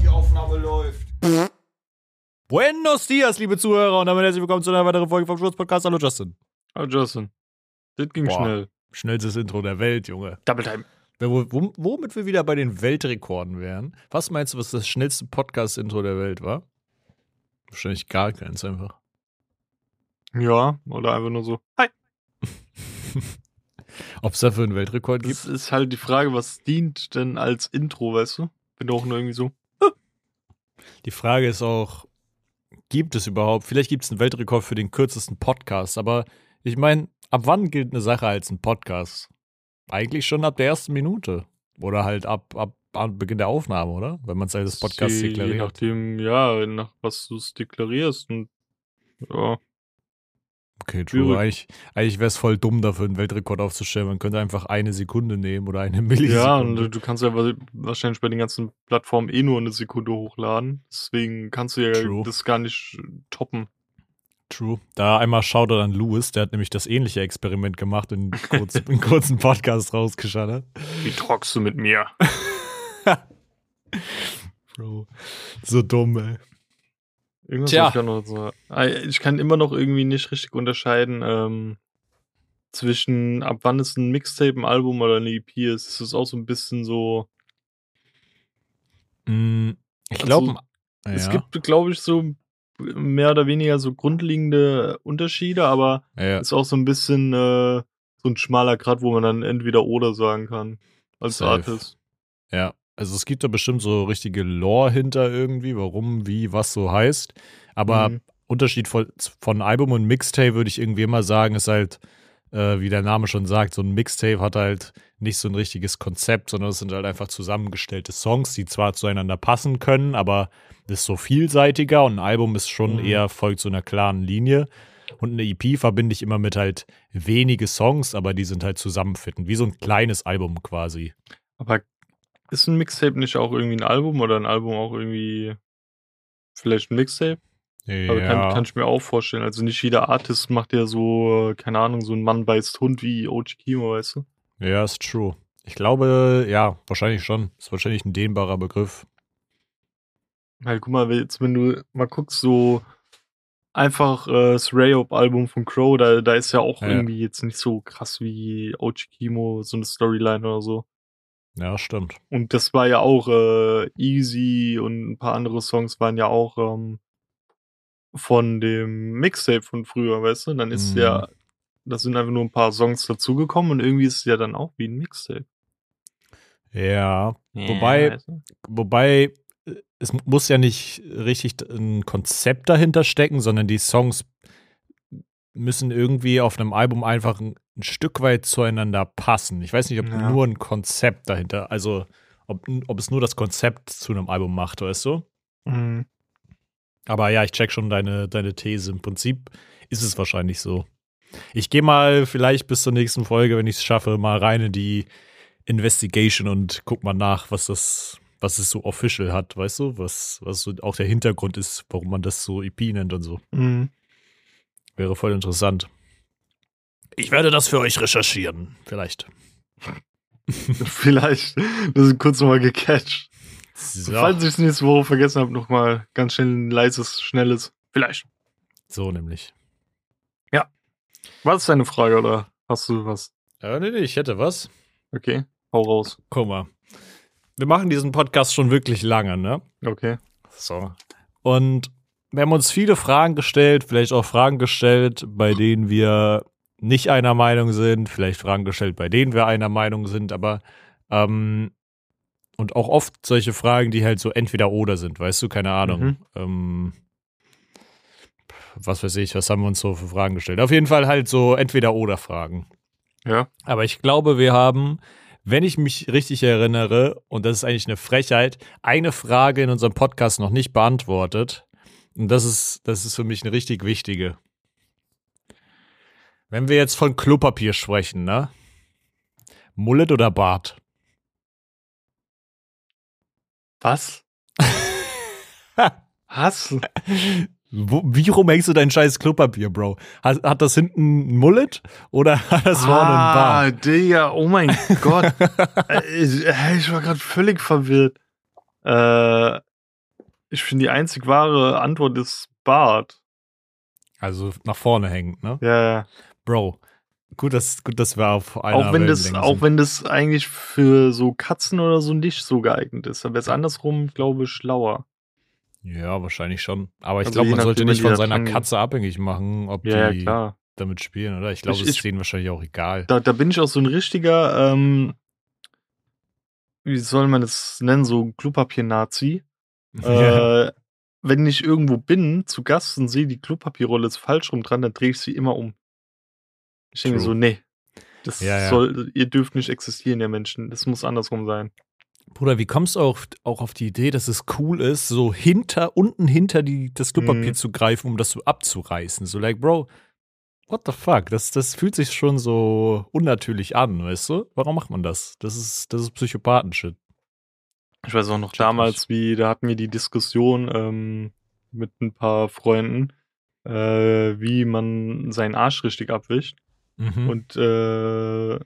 Die Aufnahme läuft. Buenos dias, liebe Zuhörer, und damit herzlich willkommen zu einer weiteren Folge vom Schmutz-Podcast. Hallo, Justin. Oh, Justin. Das ging Boah. schnell. Schnellstes Intro der Welt, Junge. Double Time. Wo- wo- Womit wir wieder bei den Weltrekorden wären. Was meinst du, was das schnellste Podcast-Intro der Welt war? Wahrscheinlich gar keins einfach. Ja, oder einfach nur so. Hi. Ob es dafür einen Weltrekord gibt? Das ist halt die Frage, was dient denn als Intro, weißt du? Bin doch nur irgendwie so. Die Frage ist auch, gibt es überhaupt, vielleicht gibt es einen Weltrekord für den kürzesten Podcast, aber ich meine, ab wann gilt eine Sache als ein Podcast? Eigentlich schon ab der ersten Minute. Oder halt ab, ab, ab Beginn der Aufnahme, oder? Wenn man es als Podcast Je- Je deklariert. nachdem, ja, nach was du es deklarierst. Und ja, Okay, true. Eigentlich, eigentlich wäre es voll dumm, dafür einen Weltrekord aufzustellen. Man könnte einfach eine Sekunde nehmen oder eine Millisekunde. ja, und du, kannst ja wa- wahrscheinlich bei den ganzen Plattformen eh nur eine Sekunde hochladen. Deswegen kannst du ja True. das gar nicht toppen. True. Da einmal Shoutout an Louis, der hat nämlich das ähnliche Experiment gemacht und kurz, einen kurzen Podcast rausgeschallert. Wie trockst du mit mir? Bro. So dumm, ey. Irgendwas Tja. ich, noch so. Ah, ich kann immer noch irgendwie nicht richtig unterscheiden ähm, zwischen ab wann ist ein Mixtape, ein Album oder eine EP ist. Es ist auch so ein bisschen so. Mm, Ich Also, glaube, Es ja, gibt, glaube ich, so mehr oder weniger so grundlegende Unterschiede, aber ja, ist auch so ein bisschen äh, so ein schmaler Grad, wo man dann entweder oder sagen kann als Safe. Artist. ja. Also es gibt da bestimmt so richtige Lore hinter irgendwie, warum, wie, was so heißt. Aber Mhm. Unterschied von, von Album und Mixtape würde ich irgendwie immer sagen, ist halt, äh, wie der Name schon sagt, so ein Mixtape hat halt nicht so ein richtiges Konzept, sondern es sind halt einfach zusammengestellte Songs, die zwar zueinander passen können, aber das ist so vielseitiger und ein Album ist schon Mhm. eher folgt so einer klaren Linie. Und eine EP verbinde ich immer mit halt wenige Songs, aber die sind halt zusammenfittend, wie so ein kleines Album quasi. Aber ist ein Mixtape nicht auch irgendwie ein Album oder ein Album auch irgendwie vielleicht ein Mixtape? Aber kann, kann ich mir auch vorstellen. Also nicht jeder Artist macht ja so, äh, keine Ahnung, so ein Mann beißt Hund wie OG Kimo, weißt du? Ja, ist true. Ich glaube, ja, wahrscheinlich schon. Ist wahrscheinlich ein dehnbarer Begriff. Weil guck mal, jetzt wenn du mal guckst, so einfach äh, das Rayop-Album von Crow, da, da ist ja auch Ja. irgendwie jetzt nicht so krass wie OG Kimo, so eine Storyline oder so. Ja, stimmt. Und das war ja auch äh, Easy und ein paar andere Songs waren ja auch ähm, von dem Mixtape von früher, weißt du? Dann ist Mhm. ja, das sind einfach nur ein paar Songs dazugekommen und irgendwie ist es ja dann auch wie ein Mixtape. Ja, Wobei- weißt du? wobei äh, es muss ja nicht richtig ein Konzept dahinter stecken, sondern die Songs müssen irgendwie auf einem Album einfach ein, Stück weit zueinander passen. Ich weiß nicht, ob Ja. nur ein Konzept dahinter, also ob, ob es nur das Konzept zu einem Album macht, weißt du? Mhm. Aber ja, ich check schon deine, deine These. Im Prinzip ist es wahrscheinlich so. Ich gehe mal vielleicht bis zur nächsten Folge, wenn ich es schaffe, mal rein in die Investigation und guck mal nach, was das, was es so official hat, weißt du? Was, was so auch der Hintergrund ist, warum man das so EP nennt und so. Mhm. Wäre voll interessant. Ich werde das für euch recherchieren, vielleicht. Vielleicht. Das ist kurz nochmal gecatcht. So, Falls ich es nächste Woche vergessen habe, nochmal ganz schnell ein leises, schnelles. Vielleicht. so nämlich. War das deine Frage oder hast du was? Ja, nee, nee, ich hätte was. Okay, hau raus. Guck mal. Wir machen diesen Podcast schon wirklich lange, ne? Okay. So. Und wir haben uns viele Fragen gestellt, vielleicht auch Fragen gestellt, bei denen wir nicht einer Meinung sind, vielleicht Fragen gestellt, bei denen wir einer Meinung sind, aber ähm, und auch oft solche Fragen, die halt so entweder oder sind, weißt du, keine Ahnung. Mhm. Ähm, was weiß ich, was haben wir uns so für Fragen gestellt? Auf jeden Fall halt so entweder oder Fragen. Ja. Aber ich glaube, wir haben, wenn ich mich richtig erinnere, und das ist eigentlich eine Frechheit, eine Frage in unserem Podcast noch nicht beantwortet. Und das ist, das ist für mich eine richtig wichtige. Wenn wir jetzt von Klopapier sprechen, ne? Mullet oder Bart? Was? Was? Wo, wie rum hängst du dein scheiß Klopapier, Bro? Hat, hat das hinten ein Mullet oder hat das vorne ah, ein Bar? Ah, Digga, oh mein Gott. Äh, ich, äh, ich, war gerade völlig verwirrt. Äh, ich finde, die einzig wahre Antwort ist Bart. Also nach vorne hängend, ne? Ja, ja. Bro, gut, dass, gut, dass wir auf einer auch wenn das, Auch wenn das eigentlich für so Katzen oder so nicht so geeignet ist, dann wäre es andersrum, glaube ich, schlauer. Ja, wahrscheinlich schon. Aber ich also glaube, man sollte nicht von seiner Katze abhängig machen, ob ja, die ja, damit spielen, oder? Ich glaube, es ist denen wahrscheinlich auch egal. Da, da bin ich auch so ein richtiger, ähm, wie soll man es nennen, so Klopapier-Nazi. Ja. Äh, wenn ich irgendwo bin, zu Gast und sehe, die Klopapierrolle ist falsch rum dran, dann drehe ich sie immer um. Ich denke so, nee. Das ja, soll, ihr dürft nicht existieren, ihr Menschen. Das muss andersrum sein. Bruder, wie kommst du auch, auch auf die Idee, dass es cool ist, so hinter, unten hinter die, das Klopapier mhm. zu greifen, um das so abzureißen? So, like, Bro, what the fuck? Das, das fühlt sich schon so unnatürlich an, weißt du? Warum macht man das? Das ist, das ist Psychopathen-Shit. Ich weiß auch noch damals, wie, da hatten wir die Diskussion ähm, mit ein paar Freunden, äh, wie man seinen Arsch richtig abwischt. Mhm. Und äh,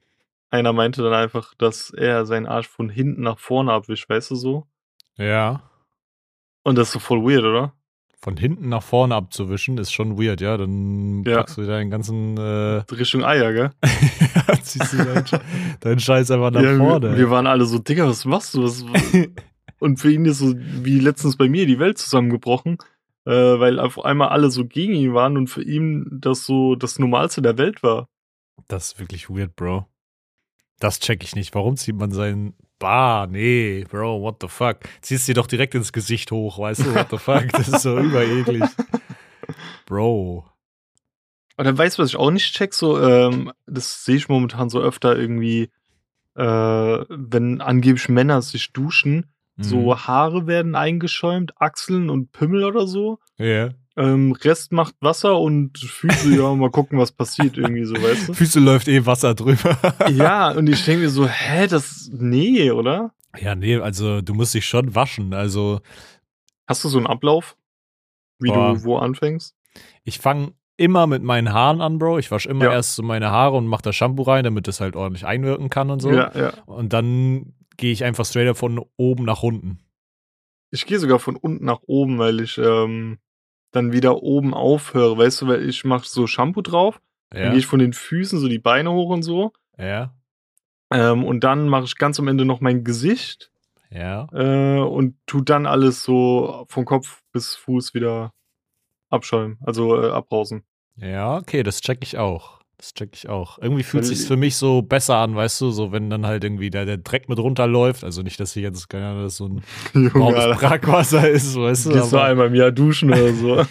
einer meinte dann einfach, dass er seinen Arsch von hinten nach vorne abwischt, weißt du so? Ja. Und das ist so voll weird, oder? Von hinten nach vorne abzuwischen ist schon weird, ja. Dann ja. packst du deinen ganzen. Äh Richtung Eier, gell? ja, ziehst du deinen, deinen Scheiß einfach nach ja, vorne. Wir, wir, waren alle so, Digga, was machst du? Was, und für ihn ist so, wie letztens bei mir, die Welt zusammengebrochen, äh, weil auf einmal alle so gegen ihn waren und für ihn das so das Normalste der Welt war. Das ist wirklich weird, Bro. Das check ich nicht. Warum zieht man seinen Bah, nee, Bro, what the fuck? Ziehst dir doch direkt ins Gesicht hoch, weißt du, what the fuck? Das ist so übereklig. Bro. Und dann weißt du, was ich auch nicht check, so, ähm, das sehe ich momentan so öfter irgendwie, äh, wenn angeblich Männer sich duschen, mhm. so Haare werden eingeschäumt, Achseln und Pimmel oder so. Ja. Yeah. Ähm, Rest macht Wasser und Füße, ja, mal gucken, was passiert irgendwie so, weißt du? Füße läuft eh Wasser drüber. ja, und ich denke mir so, hä, das, nee, oder? Ja, nee, also du musst dich schon waschen, also. Hast du so einen Ablauf, wie boah. du wo anfängst? Ich fange immer mit meinen Haaren an, Bro. Ich wasche immer ja. erst so meine Haare und mache das Shampoo rein, damit das halt ordentlich einwirken kann und so. Ja, ja. Und dann gehe ich einfach straight von oben nach unten. Ich gehe sogar von unten nach oben, weil ich ähm, dann wieder oben aufhöre, weißt du, weil ich mache so Shampoo drauf, ja. dann gehe ich von den Füßen so die Beine hoch und so. Ja. Ähm, und dann mache ich ganz am Ende noch mein Gesicht. Ja. Äh, und tu dann alles so vom Kopf bis Fuß wieder abschäumen, also äh, abrausen. Ja, okay, das check ich auch. Das check ich auch. Irgendwie fühlt es sich für mich so besser an, weißt du, so wenn dann halt irgendwie der, der Dreck mit runterläuft. Also nicht, dass hier jetzt, keine Ahnung, das so ein braunes Brackwasser ist, weißt du. Gehst du einmal im Jahr duschen oder so.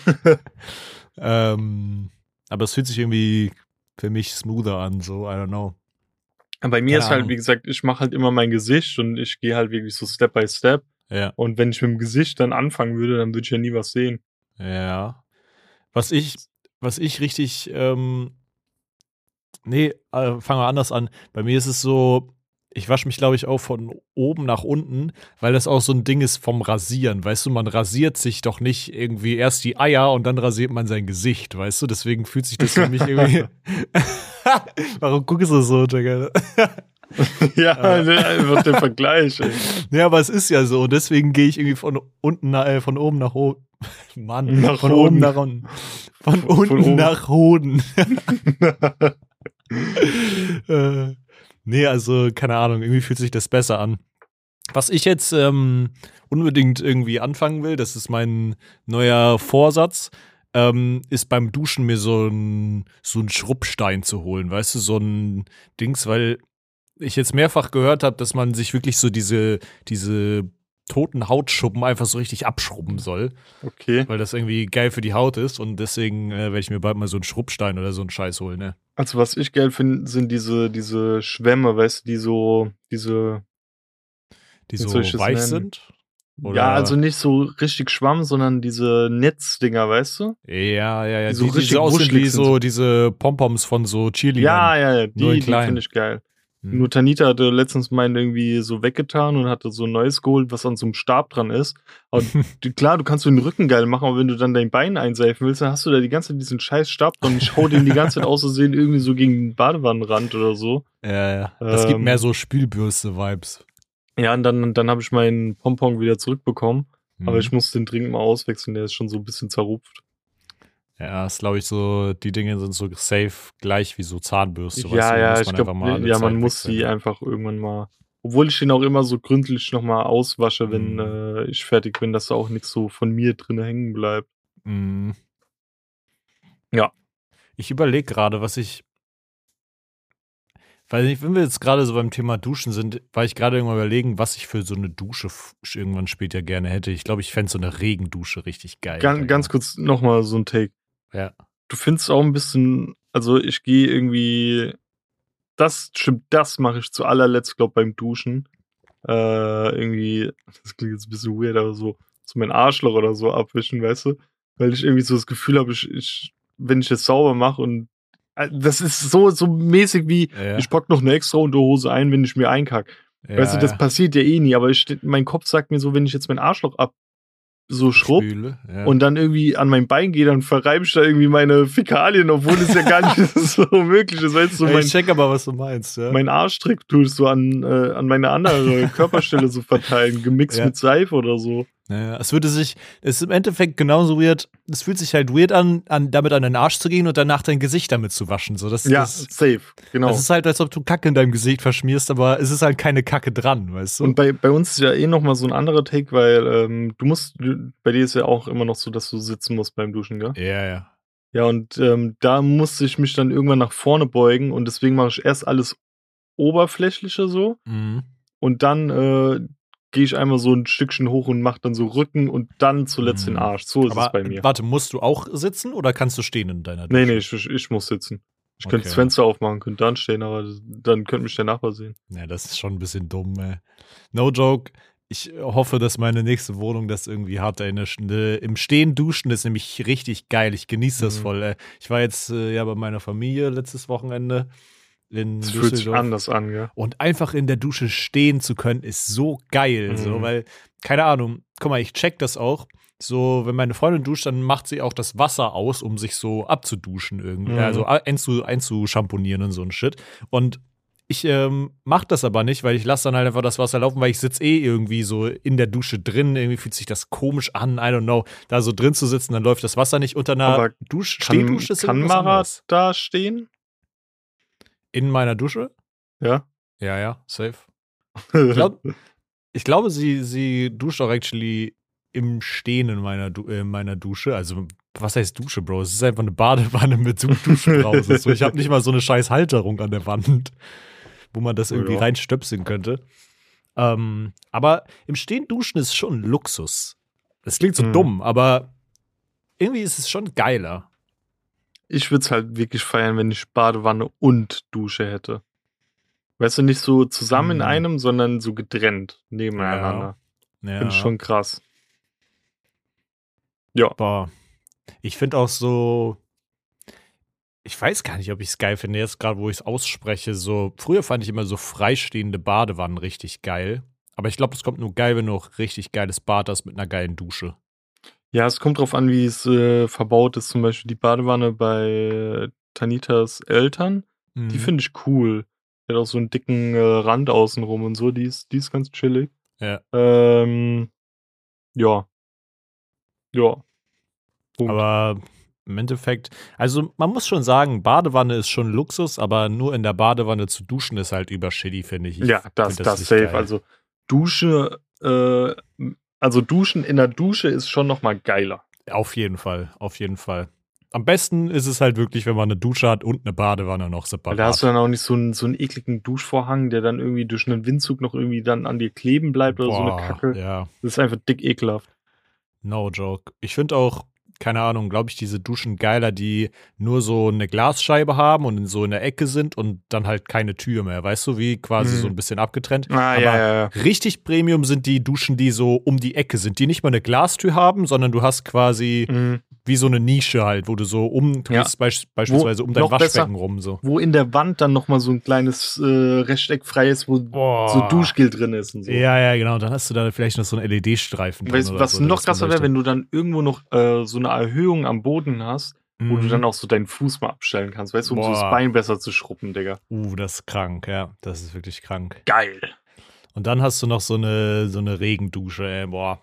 ähm, aber es fühlt sich irgendwie für mich smoother an, so, I don't know. Bei mir keine ist halt, wie gesagt, ich mache halt immer mein Gesicht und ich gehe halt wirklich so Step by Step. Ja. Und wenn ich mit dem Gesicht dann anfangen würde, dann würde ich ja nie was sehen. Ja. Was ich, was ich richtig ähm, Nee, äh, fangen wir anders an. Bei mir ist es so, ich wasche mich, glaube ich, auch von oben nach unten, weil das auch so ein Ding ist vom Rasieren. Weißt du, man rasiert sich doch nicht irgendwie erst die Eier und dann rasiert man sein Gesicht, weißt du? Deswegen fühlt sich das für mich irgendwie. Warum guckst du so, Jagger? ja, einfach der Vergleich. Ey. Ja, aber es ist ja so. Deswegen gehe ich irgendwie von unten, äh, von oben nach oben. Mann, nach von oben nach unten. Von, von unten von nach Hoden. äh, nee, also keine Ahnung, irgendwie fühlt sich das besser an. Was ich jetzt ähm, unbedingt irgendwie anfangen will, das ist mein neuer Vorsatz, ähm, ist beim Duschen mir so ein, so ein Schrubbstein zu holen, weißt du, so ein Dings, weil ich jetzt mehrfach gehört habe, dass man sich wirklich so diese, diese toten Hautschuppen einfach so richtig abschrubben soll. Okay. Weil das irgendwie geil für die Haut ist und deswegen äh, werde ich mir bald mal so einen Schrubbstein oder so einen Scheiß holen, ne? Also was ich geil finde, sind diese, diese Schwämme, weißt du, die so, diese. Die so weich sind? Oder? Ja, also nicht so richtig Schwamm, sondern diese Netzdinger, weißt du? Ja, ja, ja. Die, so die, richtig die aussehen wie so diese Pompoms von so Chili. Ja, ja, ja, die, die finde ich geil. Hm. Nur Tanita hatte letztens meinen irgendwie so weggetan und hatte so ein neues geholt, was an so einem Stab dran ist. Aber klar, du kannst den Rücken geil machen, aber wenn du dann dein Bein einseifen willst, dann hast du da die ganze Zeit diesen scheiß Stab und ich hau den die ganze Zeit auszusehen irgendwie so gegen den Badewannenrand oder so. Ja, ja. Das ähm, gibt mehr so Spülbürste-Vibes. Ja, und dann, dann habe ich meinen Pompon wieder zurückbekommen. Mhm. Aber ich muss den dringend mal auswechseln, der ist schon so ein bisschen zerrupft. Ja, ist glaube ich so, die Dinge sind so safe gleich wie so Zahnbürste. Ja, weißt ja, ich glaube, ja, man muss die einfach irgendwann mal, obwohl ich den auch immer so gründlich nochmal auswasche, wenn mm. äh, ich fertig bin, dass da auch nichts so von mir drin hängen bleibt. Mm. Ja. Ich überlege gerade, was ich, weil wenn wir jetzt gerade so beim Thema Duschen sind, war ich gerade irgendwann überlegen, was ich für so eine Dusche irgendwann später gerne hätte. Ich glaube, ich fände so eine Regendusche richtig geil. Ganz, ganz kurz nochmal so ein Take. Ja. Du findest auch ein bisschen, also ich gehe irgendwie, das stimmt, das mache ich zu allerletzt, glaube beim Duschen. Äh, irgendwie, das klingt jetzt ein bisschen weird, aber so, so mein Arschloch oder so abwischen, weißt du? Weil ich irgendwie so das Gefühl habe, ich, ich, wenn ich es sauber mache und äh, das ist so, so mäßig wie, ja. ich pack noch eine extra Unterhose ein, wenn ich mir einkacke. Ja, weißt du, das ja. passiert ja eh nie, aber ich, mein Kopf sagt mir so, wenn ich jetzt mein Arschloch ab, so schrubb ja. und dann irgendwie an mein Bein gehe, dann verreibe ich da irgendwie meine Fäkalien, obwohl es ja gar nicht so möglich ist. Weißt du, so mein, ich check aber, was du meinst. Ja. Mein Arschtrick tue ich so an, äh, an meine andere Körperstelle so verteilen, gemixt ja. mit Seife oder so. Naja, es würde sich, es ist im Endeffekt genauso weird, es fühlt sich halt weird an, an, damit an den Arsch zu gehen und danach dein Gesicht damit zu waschen. So, das, ja, das, safe, genau. Es ist halt, als ob du Kacke in deinem Gesicht verschmierst, aber es ist halt keine Kacke dran, weißt du? Und bei, bei uns ist ja eh nochmal so ein anderer Take, weil ähm, du musst, du, bei dir ist ja auch immer noch so, dass du sitzen musst beim Duschen, gell? Ja, ja. Ja, und ähm, da musste ich mich dann irgendwann nach vorne beugen und deswegen mache ich erst alles oberflächliche so. Mhm. Und dann äh, gehe ich einmal so ein Stückchen hoch und mache dann so Rücken und dann zuletzt mhm. den Arsch. So ist Aber, es bei mir. Warte, musst du auch sitzen oder kannst du stehen in deiner Dusche? Nee, nee, ich, ich muss sitzen. Ich okay. könnte das Fenster aufmachen, könnte dann stehen, aber dann könnte mich der Nachbar sehen. Ja, das ist schon ein bisschen dumm, ey. No joke. Ich hoffe, dass meine nächste Wohnung das irgendwie hat. Ey. Im Stehen duschen ist nämlich richtig geil. Ich genieße das mhm. voll. Ey. Ich war jetzt äh, ja bei meiner Familie letztes Wochenende in das fühlt sich anders an, ja. Und einfach in der Dusche stehen zu können, ist so geil. Mhm. So, weil, keine Ahnung, guck mal, ich check das auch. So, wenn meine Freundin duscht, dann macht sie auch das Wasser aus, um sich so abzuduschen irgendwie. Mhm. Also einzu, einzuschamponieren und so ein Shit. Und ich ähm, mache das aber nicht, weil ich lasse dann halt einfach das Wasser laufen, weil ich sitze eh irgendwie so in der Dusche drin. Irgendwie fühlt sich das komisch an, I don't know. Da so drin zu sitzen, dann läuft das Wasser nicht unter einer Dusch Stehdusche. Kann Mara da stehen? In meiner Dusche? Ja. Ja, ja, safe. Ich, glaub, ich glaube, sie, sie duscht auch actually im Stehen in meiner, du in meiner Dusche. Also, was heißt Dusche, Bro? Es ist einfach eine Badewanne mit so Duschenbrause. so, ich habe nicht mal so eine scheiß Halterung an der Wand, wo man das irgendwie ja. reinstöpseln könnte. Ähm, aber im Stehen duschen ist schon Luxus. Das klingt so mhm. dumm, aber irgendwie ist es schon geiler. Ich würde es halt wirklich feiern, wenn ich Badewanne und Dusche hätte. Weißt du, nicht so zusammen in mhm. einem, sondern so getrennt nebeneinander. Ja. ja. Finde ich schon krass. Ja. Boah. Ich finde auch so, ich weiß gar nicht, ob ich es geil finde, jetzt gerade, wo ich es ausspreche. So, früher fand ich immer so freistehende Badewannen richtig geil. Aber ich glaube, es kommt nur geil, wenn du auch richtig geiles Bad hast mit einer geilen Dusche. Ja, es kommt drauf an, wie es äh, verbaut ist. Zum Beispiel die Badewanne bei Tanitas Eltern. Mhm. Die finde ich cool. Die hat auch so einen dicken äh, Rand außenrum und so. Die ist, die ist ganz chillig. Ja. Ähm, ja. Ja. Punkt. Aber im Endeffekt, also man muss schon sagen, Badewanne ist schon Luxus, aber nur in der Badewanne zu duschen ist halt überschilly, finde ich. ich. Ja, das, das, das safe. Geil. Also Dusche äh, also Duschen in der Dusche ist schon noch mal geiler. Auf jeden Fall, auf jeden Fall. Am besten ist es halt wirklich, wenn man eine Dusche hat und eine Badewanne noch separat. Da hast du dann auch nicht so einen, so einen ekligen Duschvorhang, der dann irgendwie durch einen Windzug noch irgendwie dann an dir kleben bleibt oder Boah, so eine Kacke. Ja. Das ist einfach dick ekelhaft. No joke. Ich finde auch, keine Ahnung, glaube ich, diese Duschen geiler, die nur so eine Glasscheibe haben und so in der Ecke sind und dann halt keine Tür mehr, weißt du, wie quasi mhm. so ein bisschen abgetrennt. Ah, Aber ja, ja, ja. richtig Premium sind die Duschen, die so um die Ecke sind, die nicht mal eine Glastür haben, sondern du hast quasi, mhm. wie so eine Nische halt, wo du so um, du ja. beisch, beispielsweise wo, um dein Waschbecken besser, rum so. Wo in der Wand dann nochmal so ein kleines äh, Rechteck frei ist, wo Boah. so Duschgel drin ist und so. Ja, ja, genau. Dann hast du da vielleicht noch so einen LED-Streifen. Weißt, was so, noch krasser wäre, wenn du dann irgendwo noch äh, so eine Erhöhung am Boden hast, mhm. wo du mhm. dann auch so deinen Fuß mal abstellen kannst, weißt du, um Boah. so das Bein besser zu schruppen, Digga. Uh, das ist krank, ja. Das ist wirklich krank. Geil. Und dann hast du noch so eine, so eine Regendusche, ey. Boah.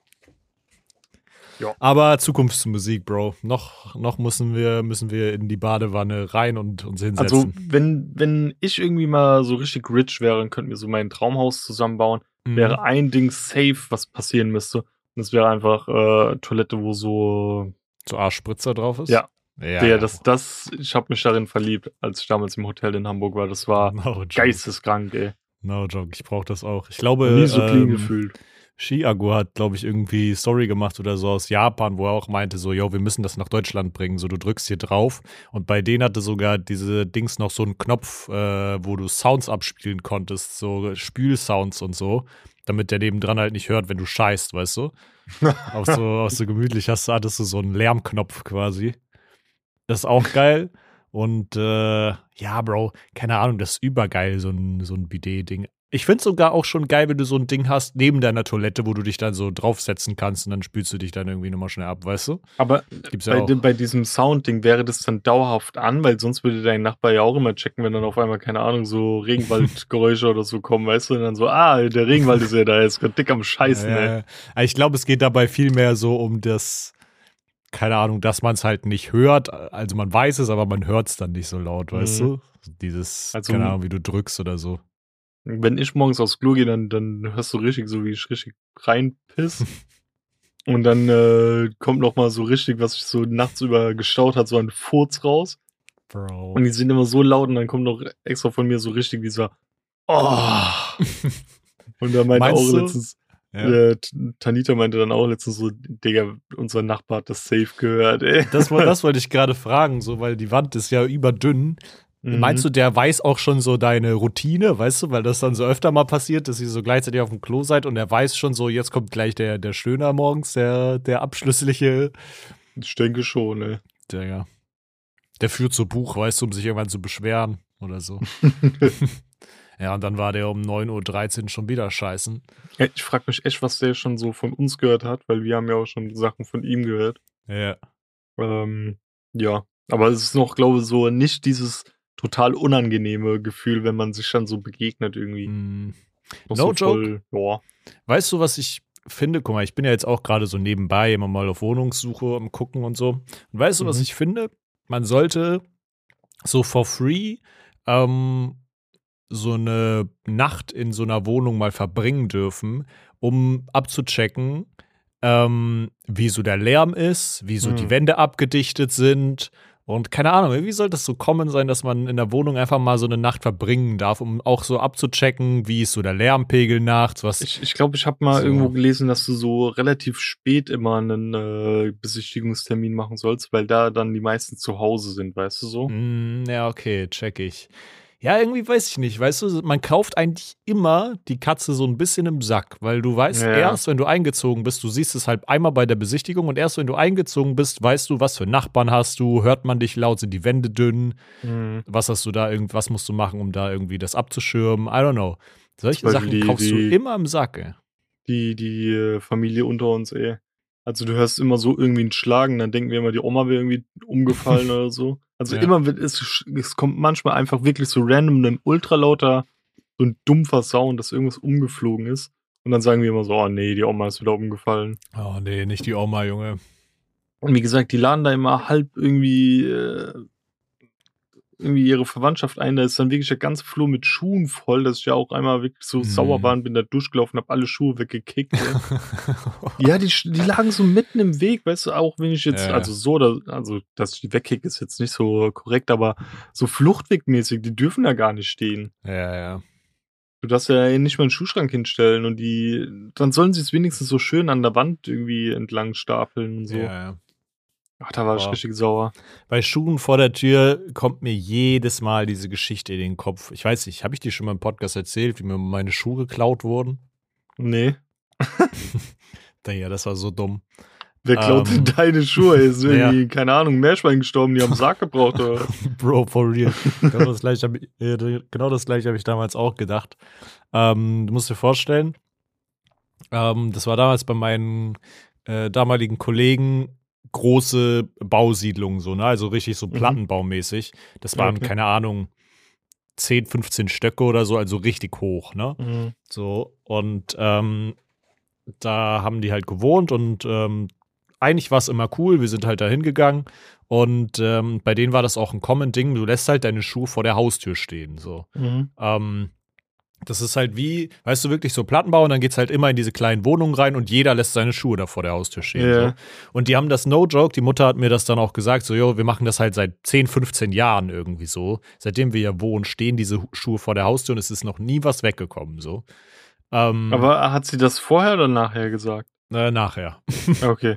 Ja. Aber Zukunftsmusik, Bro. Noch, noch müssen, wir, müssen wir in die Badewanne rein und uns hinsetzen. Also, wenn, wenn ich irgendwie mal so richtig rich wäre, dann könnten wir so mein Traumhaus zusammenbauen. Mhm. Wäre ein Ding safe, was passieren müsste. Und es wäre einfach äh, Toilette, wo so. So Arschspritzer drauf ist? Ja. Ja, der, das, das, ich habe mich darin verliebt, als ich damals im Hotel in Hamburg war. Das war no geisteskrank, ey. No joke, ich brauche das auch. Ich glaube. Nie so clean ähm, gefühlt. Shiago hat, glaube ich, irgendwie Story gemacht oder so aus Japan, wo er auch meinte, so, yo, wir müssen das nach Deutschland bringen. So, du drückst hier drauf. Und bei denen hatte sogar diese Dings noch so einen Knopf, äh, wo du Sounds abspielen konntest, so Spülsounds und so, damit der nebendran halt nicht hört, wenn du scheißt, weißt du? auch, so, auch so gemütlich hast du, hattest du so einen Lärmknopf quasi. Das ist auch geil. Und äh, ja, Bro, keine Ahnung, das ist übergeil, so ein, so ein Bidet-Ding. Ich finde es sogar auch schon geil, wenn du so ein Ding hast neben deiner Toilette, wo du dich dann so draufsetzen kannst und dann spülst du dich dann irgendwie nochmal schnell ab, weißt du? Aber Gibt's bei, ja bei diesem Sound-Ding wäre das dann dauerhaft an, weil sonst würde dein Nachbar ja auch immer checken, wenn dann auf einmal, keine Ahnung, so Regenwaldgeräusche oder so kommen, weißt du? Und dann so, ah, der Regenwald ist ja da, ist gerade dick am Scheißen, ja, ey. Ja. Ich glaube, es geht dabei viel mehr so um das, keine Ahnung, dass man es halt nicht hört. Also man weiß es, aber man hört es dann nicht so laut, weißt mhm. du? Dieses, also, keine Ahnung, wie du drückst oder so. Wenn ich morgens aufs Klo gehe, dann, dann hörst du richtig so, wie ich richtig reinpiss. Und dann äh, kommt noch mal so richtig, was sich so nachts über gestaut hat, so ein Furz raus. Bro. Und die sind immer so laut und dann kommt noch extra von mir so richtig dieser Oh. und da meinte auch letztens, ja. äh, Tanita meinte dann auch letztens so, Digga, unser Nachbar hat das safe gehört, ey. Das, das wollte ich gerade fragen, so, weil die Wand ist ja überdünn. Mhm. Meinst du, der weiß auch schon so deine Routine, weißt du, weil das dann so öfter mal passiert, dass ihr so gleichzeitig auf dem Klo seid und er weiß schon so, jetzt kommt gleich der, der Stöhner morgens, der, der abschlüssliche. Ich denke schon, ne. Der, ja. Der führt so Buch, weißt du, um sich irgendwann zu beschweren oder so. ja, und dann war der um 9.13 Uhr schon wieder scheißen. Ich frag mich echt, was der schon so von uns gehört hat, weil wir haben ja auch schon Sachen von ihm gehört. Ja. Ähm, ja, aber es ist noch, glaube ich, so nicht dieses total unangenehme Gefühl, wenn man sich dann so begegnet irgendwie. Mm. No so joke. ja. Weißt du, was ich finde? Guck mal, ich bin ja jetzt auch gerade so nebenbei immer mal auf Wohnungssuche am gucken und so. Und weißt mhm. du, was mhm. ich finde? Man sollte so for free ähm, so eine Nacht in so einer Wohnung mal verbringen dürfen, um abzuchecken, ähm, wie so der Lärm ist, wie so mhm. die Wände abgedichtet sind, und keine Ahnung, irgendwie sollte es so kommen sein, dass man in der Wohnung einfach mal so eine Nacht verbringen darf, um auch so abzuchecken, wie ist so der Lärmpegel nachts, was. Ich glaube, ich, glaub, ich habe mal so. irgendwo gelesen, dass du so relativ spät immer einen äh, Besichtigungstermin machen sollst, weil da dann die meisten zu Hause sind, weißt du so? Mm, ja, okay, check ich. Ja, irgendwie weiß ich nicht. Weißt du, man kauft eigentlich immer die Katze so ein bisschen im Sack, weil du weißt, ja. erst wenn du eingezogen bist, du siehst es halt einmal bei der Besichtigung und erst wenn du eingezogen bist, weißt du, was für Nachbarn hast du, hört man dich laut, sind die Wände dünn, mhm. was hast du da, irgendwas musst du machen, um da irgendwie das abzuschirmen, I don't know. Solche Sachen die, kaufst die, du immer im Sack, ey. Die, die äh, Familie unter uns, ey. Also du hörst immer so irgendwie ein Schlagen, dann denken wir immer, die Oma wäre irgendwie umgefallen oder so. Also ja. immer wird es, es kommt manchmal einfach wirklich so random ein ultralauter, so ein dumpfer Sound, dass irgendwas umgeflogen ist. Und dann sagen wir immer so, oh nee, die Oma ist wieder umgefallen. Oh nee, nicht die Oma, Junge. Und wie gesagt, die laden da immer halb irgendwie äh, irgendwie ihre Verwandtschaft ein. Da ist dann wirklich der ganze Flur mit Schuhen voll, dass ich ja auch einmal wirklich so mm. sauer war und bin da durchgelaufen, hab alle Schuhe weggekickt. ja, die, die lagen so mitten im Weg, weißt du, auch wenn ich jetzt, ja. also so, da, also dass ich die wegkicke, ist jetzt nicht so korrekt, aber so fluchtwegmäßig, die dürfen da gar nicht stehen. Ja, ja. Du darfst ja nicht mal einen Schuhschrank hinstellen und die, dann sollen sie es wenigstens so schön an der Wand irgendwie entlang stapeln und so. Ja, ja. Ach, da war ich richtig sauer. Bei Schuhen vor der Tür kommt mir jedes Mal diese Geschichte in den Kopf. Ich weiß nicht, habe ich dir schon mal im Podcast erzählt, wie mir meine Schuhe geklaut wurden? Nee. ja, das war so dumm. Wer klaut denn ähm, deine Schuhe? Ist irgendwie, ja. keine Ahnung, Meerschwein gestorben, die haben Sarg gebraucht, oder? Bro, for real. Genau das gleiche habe ich, genau hab ich damals auch gedacht. Ähm, du musst dir vorstellen, ähm, das war damals bei meinen äh, damaligen Kollegen große Bausiedlungen, so, ne? Also richtig so mhm. plattenbaumäßig. Das waren, okay. keine Ahnung, 10, 15 Stöcke oder so, also richtig hoch, ne? Mhm. So, und ähm, da haben die halt gewohnt und ähm, eigentlich war es immer cool, wir sind halt da hingegangen und ähm, bei denen war das auch ein Common-Ding, du lässt halt deine Schuhe vor der Haustür stehen, so. Mhm. Das ist halt wie, weißt du, wirklich so Plattenbau und dann geht es halt immer in diese kleinen Wohnungen rein und jeder lässt seine Schuhe da vor der Haustür stehen. Yeah. So. Und die haben das No-Joke, die Mutter hat mir das dann auch gesagt, so, jo, wir machen das halt seit 10, 15 Jahren irgendwie so. Seitdem wir hier wohnen, stehen diese Schuhe vor der Haustür und es ist noch nie was weggekommen, so. Ähm, Aber hat sie das vorher oder nachher gesagt? Äh, nachher. Okay.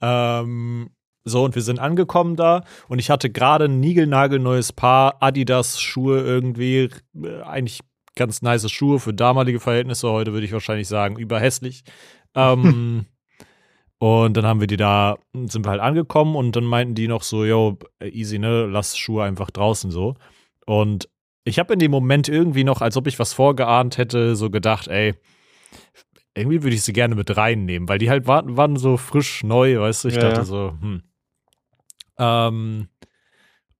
ähm, so, und wir sind angekommen da und ich hatte gerade ein niegelnagelneues Paar Adidas-Schuhe irgendwie, äh, eigentlich ganz nice Schuhe für damalige Verhältnisse. Heute würde ich wahrscheinlich sagen, überhässlich. Ähm, und dann haben wir die da, sind wir halt angekommen und dann meinten die noch so, yo, easy, ne, lass Schuhe einfach draußen so. Und ich habe in dem Moment irgendwie noch, als ob ich was vorgeahnt hätte, so gedacht, ey, irgendwie würde ich sie gerne mit reinnehmen, weil die halt waren, waren so frisch neu, weißt du? Ich ja, dachte ja. so, hm. Ähm,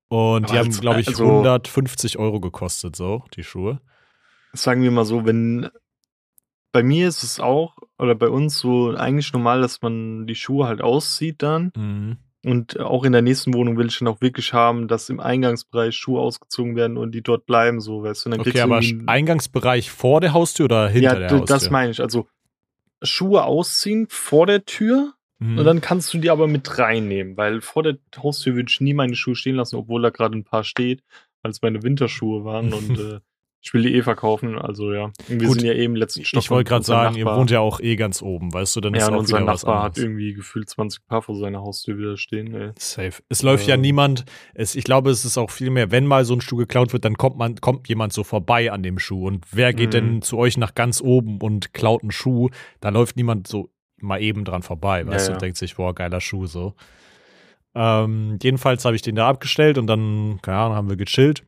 und Aber die haben, glaube ich, also, 150 Euro gekostet, so, die Schuhe sagen wir mal so, wenn bei mir ist es auch, oder bei uns so eigentlich normal, dass man die Schuhe halt auszieht dann. Mhm. Und auch in der nächsten Wohnung will ich dann auch wirklich haben, dass im Eingangsbereich Schuhe ausgezogen werden und die dort bleiben, so, weißt du. Dann okay, aber Eingangsbereich vor der Haustür oder hinter ja, der Haustür? Ja, das meine ich. Also Schuhe ausziehen vor der Tür mhm. und dann kannst du die aber mit reinnehmen, weil vor der Haustür würde ich nie meine Schuhe stehen lassen, obwohl da gerade ein paar steht, weil es meine Winterschuhe waren und äh, ich will die eh verkaufen, also ja. Wir Gut, sind ja eben letzten Stock. Ich wollte gerade sagen, Nachbar, ihr wohnt ja auch eh ganz oben, weißt du, dann ja, ist auch unser Nachbar hat irgendwie gefühlt 20 Paar vor seiner Haustür wieder stehen. Ey. Safe. Es läuft äh, ja niemand, es, ich glaube, es ist auch viel mehr, wenn mal so ein Schuh geklaut wird, dann kommt man, kommt jemand so vorbei an dem Schuh. Und wer geht denn mhm. zu euch nach ganz oben und klaut einen Schuh? Da läuft niemand so mal eben dran vorbei, weißt ja, du, ja. und denkt sich, boah, geiler Schuh so. Ähm, jedenfalls habe ich den da abgestellt und dann, keine Ahnung, haben wir gechillt.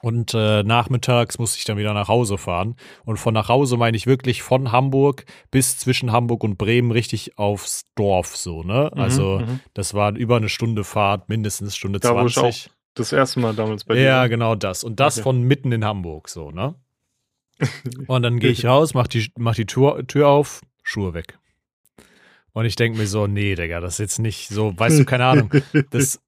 Und äh, nachmittags musste ich dann wieder nach Hause fahren. Und von nach Hause meine ich wirklich von Hamburg bis zwischen Hamburg und Bremen richtig aufs Dorf so, ne? Mhm, also mhm. das war über eine Stunde Fahrt, mindestens Stunde da, 20. Wo ich auch das erste Mal damals bei dir. Ja, genau das. Und das okay. von mitten in Hamburg so, ne? Und dann gehe ich raus, mach die, mach die Tür, Tür auf, Schuhe weg. Und ich denke mir so, nee, Digga, das ist jetzt nicht so, weißt du, keine Ahnung. Das,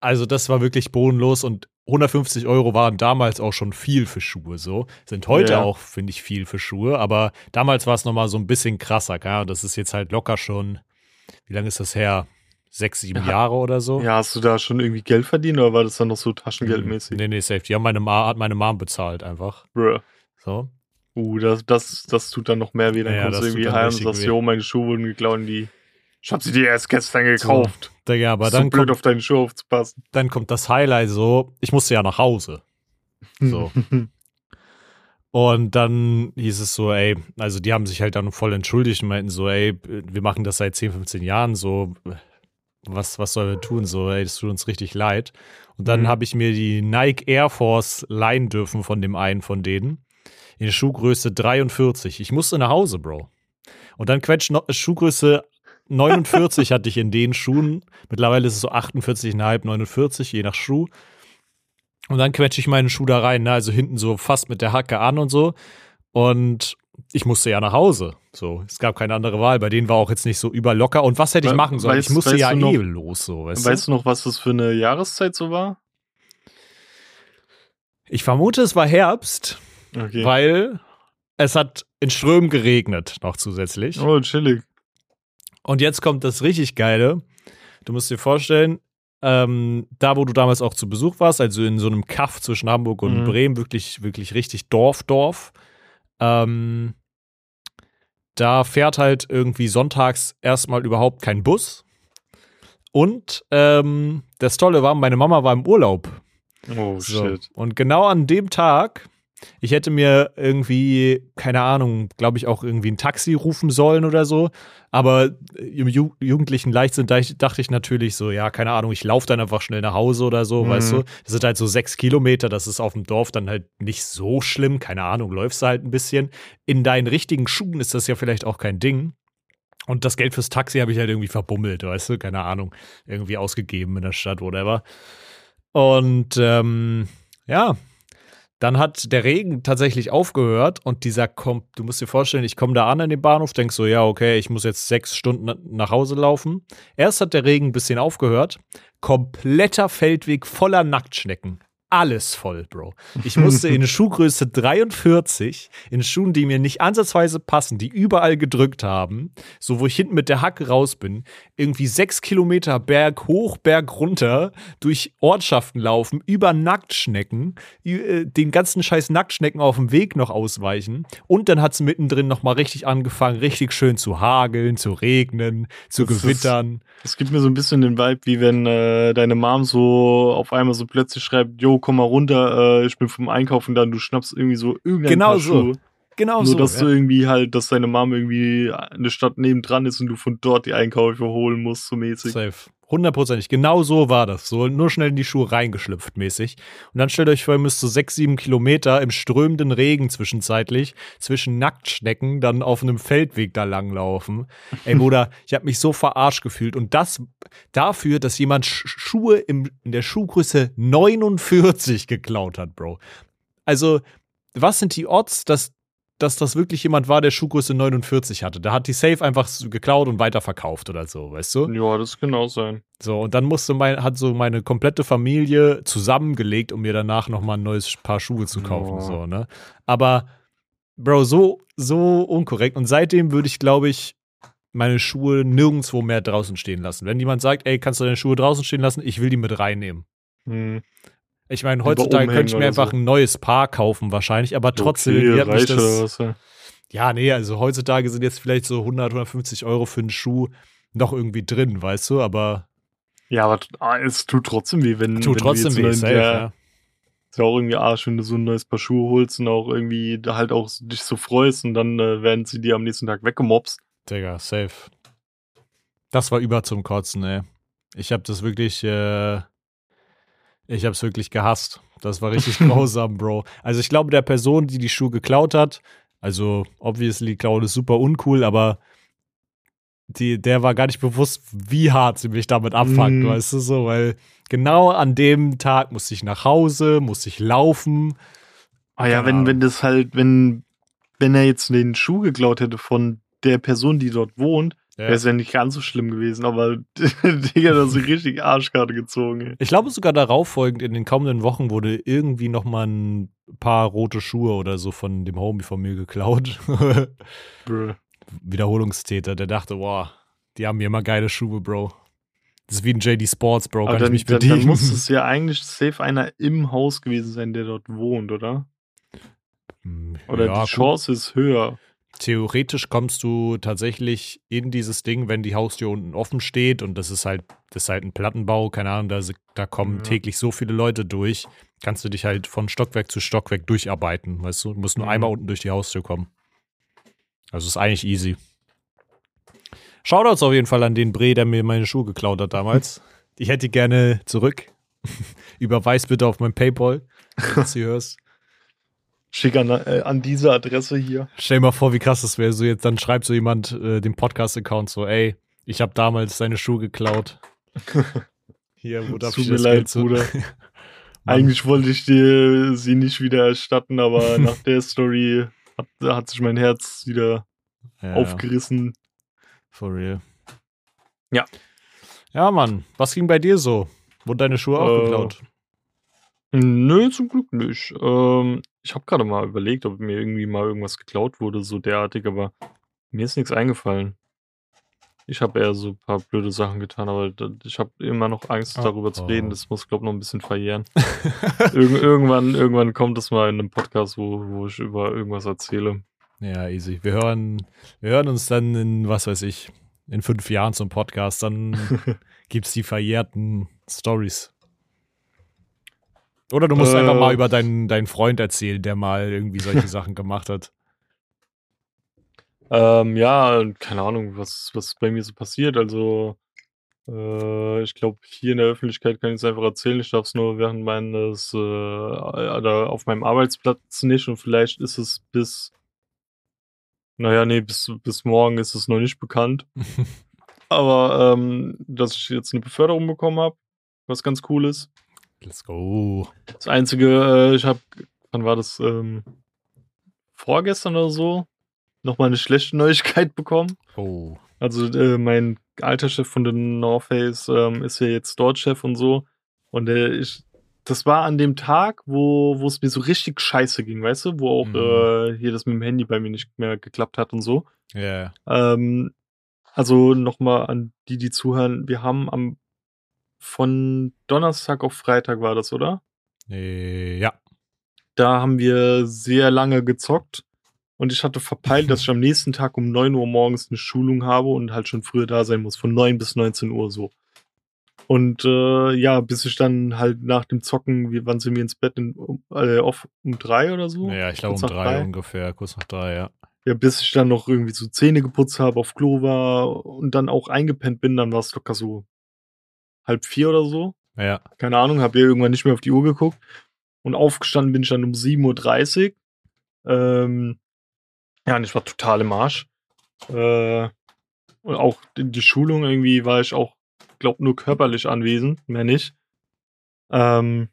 also das war wirklich bodenlos und 150 Euro waren damals auch schon viel für Schuhe so. Sind heute ja. auch, finde ich, viel für Schuhe, aber damals war es nochmal so ein bisschen krasser, ja. Das ist jetzt halt locker schon, wie lange ist das her? Sechs, sieben ja. Jahre oder so. Ja, hast du da schon irgendwie Geld verdient oder war das dann noch so taschengeldmäßig? Nee, nee, safe. Die haben meine Ma hat meine Mom bezahlt einfach. Bruh. So. Uh, das, das, das tut dann noch mehr weh. Dann ja, kommst du irgendwie heim und sagst, jo, meine Schuhe wurden geklaut und die ich habe sie dir erst gestern gekauft. So, ja, aber dann so blöd kommt, auf deinen Schuh aufzupassen. Dann kommt das Highlight so, ich musste ja nach Hause. So. und dann hieß es so, ey, also die haben sich halt dann voll entschuldigt und meinten so, ey, wir machen das seit 10, 15 Jahren so, was, was sollen wir tun? So, ey, das tut uns richtig leid. Und dann mhm. habe ich mir die Nike Air Force leihen dürfen von dem einen von denen. In Schuhgröße 43. Ich musste nach Hause, Bro. Und dann quetscht noch Schuhgröße 49 hatte ich in den Schuhen. Mittlerweile ist es so 48,5, 49, je nach Schuh. Und dann quetsche ich meinen Schuh da rein, ne? also hinten so fast mit der Hacke an und so. Und ich musste ja nach Hause. So, es gab keine andere Wahl. Bei denen war auch jetzt nicht so überlocker. Und was hätte ich machen sollen? Weißt, ich musste ja noch, eh los. So, weißt, weißt du? du noch, was das für eine Jahreszeit so war? Ich vermute, es war Herbst, okay. weil es hat in Strömen geregnet noch zusätzlich. Oh, chillig. Und jetzt kommt das richtig Geile. Du musst dir vorstellen, ähm, da wo du damals auch zu Besuch warst, also in so einem Kaff zwischen Hamburg und mhm. Bremen, wirklich, wirklich richtig Dorf, Dorf. Ähm, da fährt halt irgendwie sonntags erstmal überhaupt kein Bus. Und ähm, das Tolle war, meine Mama war im Urlaub. Oh, so. shit. Und genau an dem Tag Ich hätte mir irgendwie, keine Ahnung, glaube ich auch irgendwie ein Taxi rufen sollen oder so. Aber im Ju jugendlichen Leichtsinn dachte ich natürlich so, ja, keine Ahnung, ich laufe dann einfach schnell nach Hause oder so, mhm. weißt du. Das sind halt so sechs Kilometer, das ist auf dem Dorf dann halt nicht so schlimm. Keine Ahnung, läufst du halt ein bisschen. In deinen richtigen Schuhen ist das ja vielleicht auch kein Ding. Und das Geld fürs Taxi habe ich halt irgendwie verbummelt, weißt du, keine Ahnung, irgendwie ausgegeben in der Stadt, whatever. Und ähm, ja, dann hat der Regen tatsächlich aufgehört und dieser kommt, du musst dir vorstellen, ich komme da an an den Bahnhof, denk so, ja, okay, ich muss jetzt sechs Stunden nach Hause laufen. Erst hat der Regen ein bisschen aufgehört, kompletter Feldweg voller Nacktschnecken alles voll, Bro. Ich musste in Schuhgröße 43, in Schuhen, die mir nicht ansatzweise passen, die überall gedrückt haben, so wo ich hinten mit der Hacke raus bin, irgendwie sechs Kilometer Berg hoch, Berg runter, durch Ortschaften laufen, über Nacktschnecken, äh, den ganzen scheiß Nacktschnecken auf dem Weg noch ausweichen. Und dann hat es mittendrin nochmal richtig angefangen, richtig schön zu hageln, zu regnen, zu das gewittern. Es gibt mir so ein bisschen den Vibe, wie wenn äh, deine Mom so auf einmal so plötzlich schreibt, komm mal runter, äh, ich bin vom Einkaufen dann, du schnappst irgendwie so irgendein genau Paar so. Genau Nur, so. dass ja. du irgendwie halt, dass deine Mom irgendwie eine Stadt nebendran ist und du von dort die Einkäufe holen musst, so mäßig. Safe. Hundertprozentig. Genau so war das. So nur schnell in die Schuhe reingeschlüpft mäßig. Und dann stellt euch vor, ihr müsst so sechs, sieben Kilometer im strömenden Regen zwischenzeitlich zwischen Nacktschnecken dann auf einem Feldweg da langlaufen. Ey, Bruder, ich habe mich so verarscht gefühlt. Und das dafür, dass jemand Schuhe im, in der Schuhgröße 49 geklaut hat, Bro. Also, was sind die Odds, dass dass das wirklich jemand war, der Schuhgröße 49 hatte. Da hat die Safe einfach geklaut und weiterverkauft oder so, weißt du? Ja, das kann auch sein. So, und dann musste mein, hat so meine komplette Familie zusammengelegt, um mir danach nochmal ein neues Paar Schuhe zu kaufen, oh. so, ne? Aber, Bro, so, so unkorrekt. Und seitdem würde ich, glaube ich, meine Schuhe nirgendwo mehr draußen stehen lassen. Wenn jemand sagt, ey, kannst du deine Schuhe draußen stehen lassen, ich will die mit reinnehmen. Hm. Ich meine, heutzutage könnte ich mir einfach so. ein neues Paar kaufen, wahrscheinlich, aber trotzdem okay, hat mich das. Was, ja. ja, nee, also heutzutage sind jetzt vielleicht so 100, 150 Euro für einen Schuh noch irgendwie drin, weißt du, aber. Ja, aber ah, es tut trotzdem weh, wenn. Tut wenn trotzdem weh, safe, ja. ja. Ist ja auch irgendwie Arsch, wenn du so ein neues Paar Schuhe holst und auch irgendwie halt auch dich so freust und dann äh, werden sie dir am nächsten Tag weggemobst. Digga, safe. Das war über zum Kotzen, ey. Ich hab das wirklich, äh, ich habe es wirklich gehasst. Das war richtig grausam, Bro. Also ich glaube, der Person, die die Schuhe geklaut hat, also obviously Klauen ist super uncool, aber die, der war gar nicht bewusst, wie hart sie mich damit abfuckt, mm. weißt du so, weil genau an dem Tag musste ich nach Hause, musste ich laufen. Ah ja, wenn, wenn das halt, wenn, wenn er jetzt den Schuh geklaut hätte von der Person, die dort wohnt, ja. Wäre es ja nicht ganz so schlimm gewesen, aber Digga, das ist richtig Arschkarte gezogen. Ey. Ich glaube sogar darauf folgend, in den kommenden Wochen wurde irgendwie noch mal ein paar rote Schuhe oder so von dem Homie von mir geklaut. Wiederholungstäter, der dachte, boah, die haben mir immer geile Schuhe, Bro. Das ist wie ein JD Sports, Bro, aber kann dann, ich mich bedienen. Dann, dann muss es ja eigentlich safe einer im Haus gewesen sein, der dort wohnt, oder? Hm, oder ja, die Chance gut. ist höher theoretisch kommst du tatsächlich in dieses Ding, wenn die Haustür unten offen steht und das ist halt, das ist halt ein Plattenbau, keine Ahnung, da, da kommen ja. täglich so viele Leute durch, kannst du dich halt von Stockwerk zu Stockwerk durcharbeiten, weißt du? Du musst nur mhm. einmal unten durch die Haustür kommen. Also ist eigentlich easy. Shoutouts auf jeden Fall an den Bre, der mir meine Schuhe geklaut hat damals. ich hätte die gerne zurück. Überweis bitte auf mein Paypal, wenn du hörst. Schick an, äh, an diese Adresse hier. Stell dir mal vor, wie krass das wäre. So jetzt, dann schreibt so jemand äh, den Podcast-Account so, ey, ich habe damals seine Schuhe geklaut. hier, wo darf Tut ich das leid, Geld so? Bruder. Eigentlich wollte ich dir sie nicht wieder erstatten, aber nach der Story hat, hat sich mein Herz wieder ja, aufgerissen. For real. Ja. Ja, Mann. Was ging bei dir so? Wurde deine Schuhe äh, auch geklaut? Nö, zum Glück nicht. Ähm, ich habe gerade mal überlegt, ob mir irgendwie mal irgendwas geklaut wurde, so derartig, aber mir ist nichts eingefallen. Ich habe eher so ein paar blöde Sachen getan, aber ich habe immer noch Angst, oh, darüber zu reden. Das muss, glaube ich, noch ein bisschen verjähren. Irg irgendwann, irgendwann kommt das mal in einem Podcast, wo, wo ich über irgendwas erzähle. Ja, easy. Wir hören, wir hören uns dann in, was weiß ich, in fünf Jahren zum Podcast. Dann gibt es die verjährten Stories. Oder du musst äh, einfach mal über deinen, deinen Freund erzählen, der mal irgendwie solche Sachen gemacht hat. Ähm, ja, keine Ahnung, was, was bei mir so passiert. Also, äh, ich glaube, hier in der Öffentlichkeit kann ich es einfach erzählen. Ich darf es nur während meines, äh, oder auf meinem Arbeitsplatz nicht. Und vielleicht ist es bis, naja, nee, bis, bis morgen ist es noch nicht bekannt. Aber, ähm, dass ich jetzt eine Beförderung bekommen habe, was ganz cool ist. Let's go. Das Einzige, äh, ich habe, wann war das, ähm, vorgestern oder so, nochmal eine schlechte Neuigkeit bekommen. Oh. Also äh, mein alter Chef von den North Face ähm, ist ja jetzt dort Chef und so. Und äh, ich, das war an dem Tag, wo es mir so richtig scheiße ging, weißt du, wo auch mhm. äh, hier das mit dem Handy bei mir nicht mehr geklappt hat und so. Ja. Yeah. Ähm, also nochmal an die, die zuhören, wir haben am von Donnerstag auf Freitag war das, oder? Äh, ja. Da haben wir sehr lange gezockt und ich hatte verpeilt, dass ich am nächsten Tag um 9 Uhr morgens eine Schulung habe und halt schon früher da sein muss, von 9 bis 19 Uhr so. Und äh, ja, bis ich dann halt nach dem Zocken, wie, wann sind wir ins Bett? In, um, äh, auf, um drei oder so? Ja, ich glaube um drei, drei, ungefähr, kurz nach drei, ja. Ja, bis ich dann noch irgendwie so Zähne geputzt habe, auf Klo war und dann auch eingepennt bin, dann war es locker so halb vier oder so. Ja. Keine Ahnung, habe ja irgendwann nicht mehr auf die Uhr geguckt. Und aufgestanden bin ich dann um 7.30 Uhr. Ähm, ja, und ich war total im Arsch. Äh, und auch in die Schulung irgendwie war ich auch, glaube nur körperlich anwesend, mehr nicht. Ähm,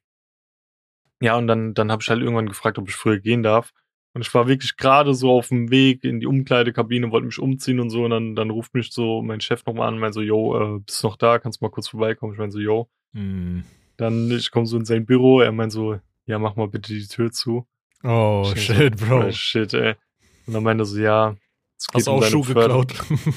ja, und dann, dann habe ich halt irgendwann gefragt, ob ich früher gehen darf. Und ich war wirklich gerade so auf dem Weg in die Umkleidekabine, wollte mich umziehen und so. Und dann, dann ruft mich so mein Chef nochmal an und meint so, yo, äh, bist du noch da? Kannst du mal kurz vorbeikommen? Ich meine so, yo. Mm. Dann, ich komme so in sein Büro. Er meint so, ja, mach mal bitte die Tür zu. Oh, shit, so, Bro. Oh, shit, ey. Und dann meinte er so, ja, es geht Hast um auch Schuh geklaut?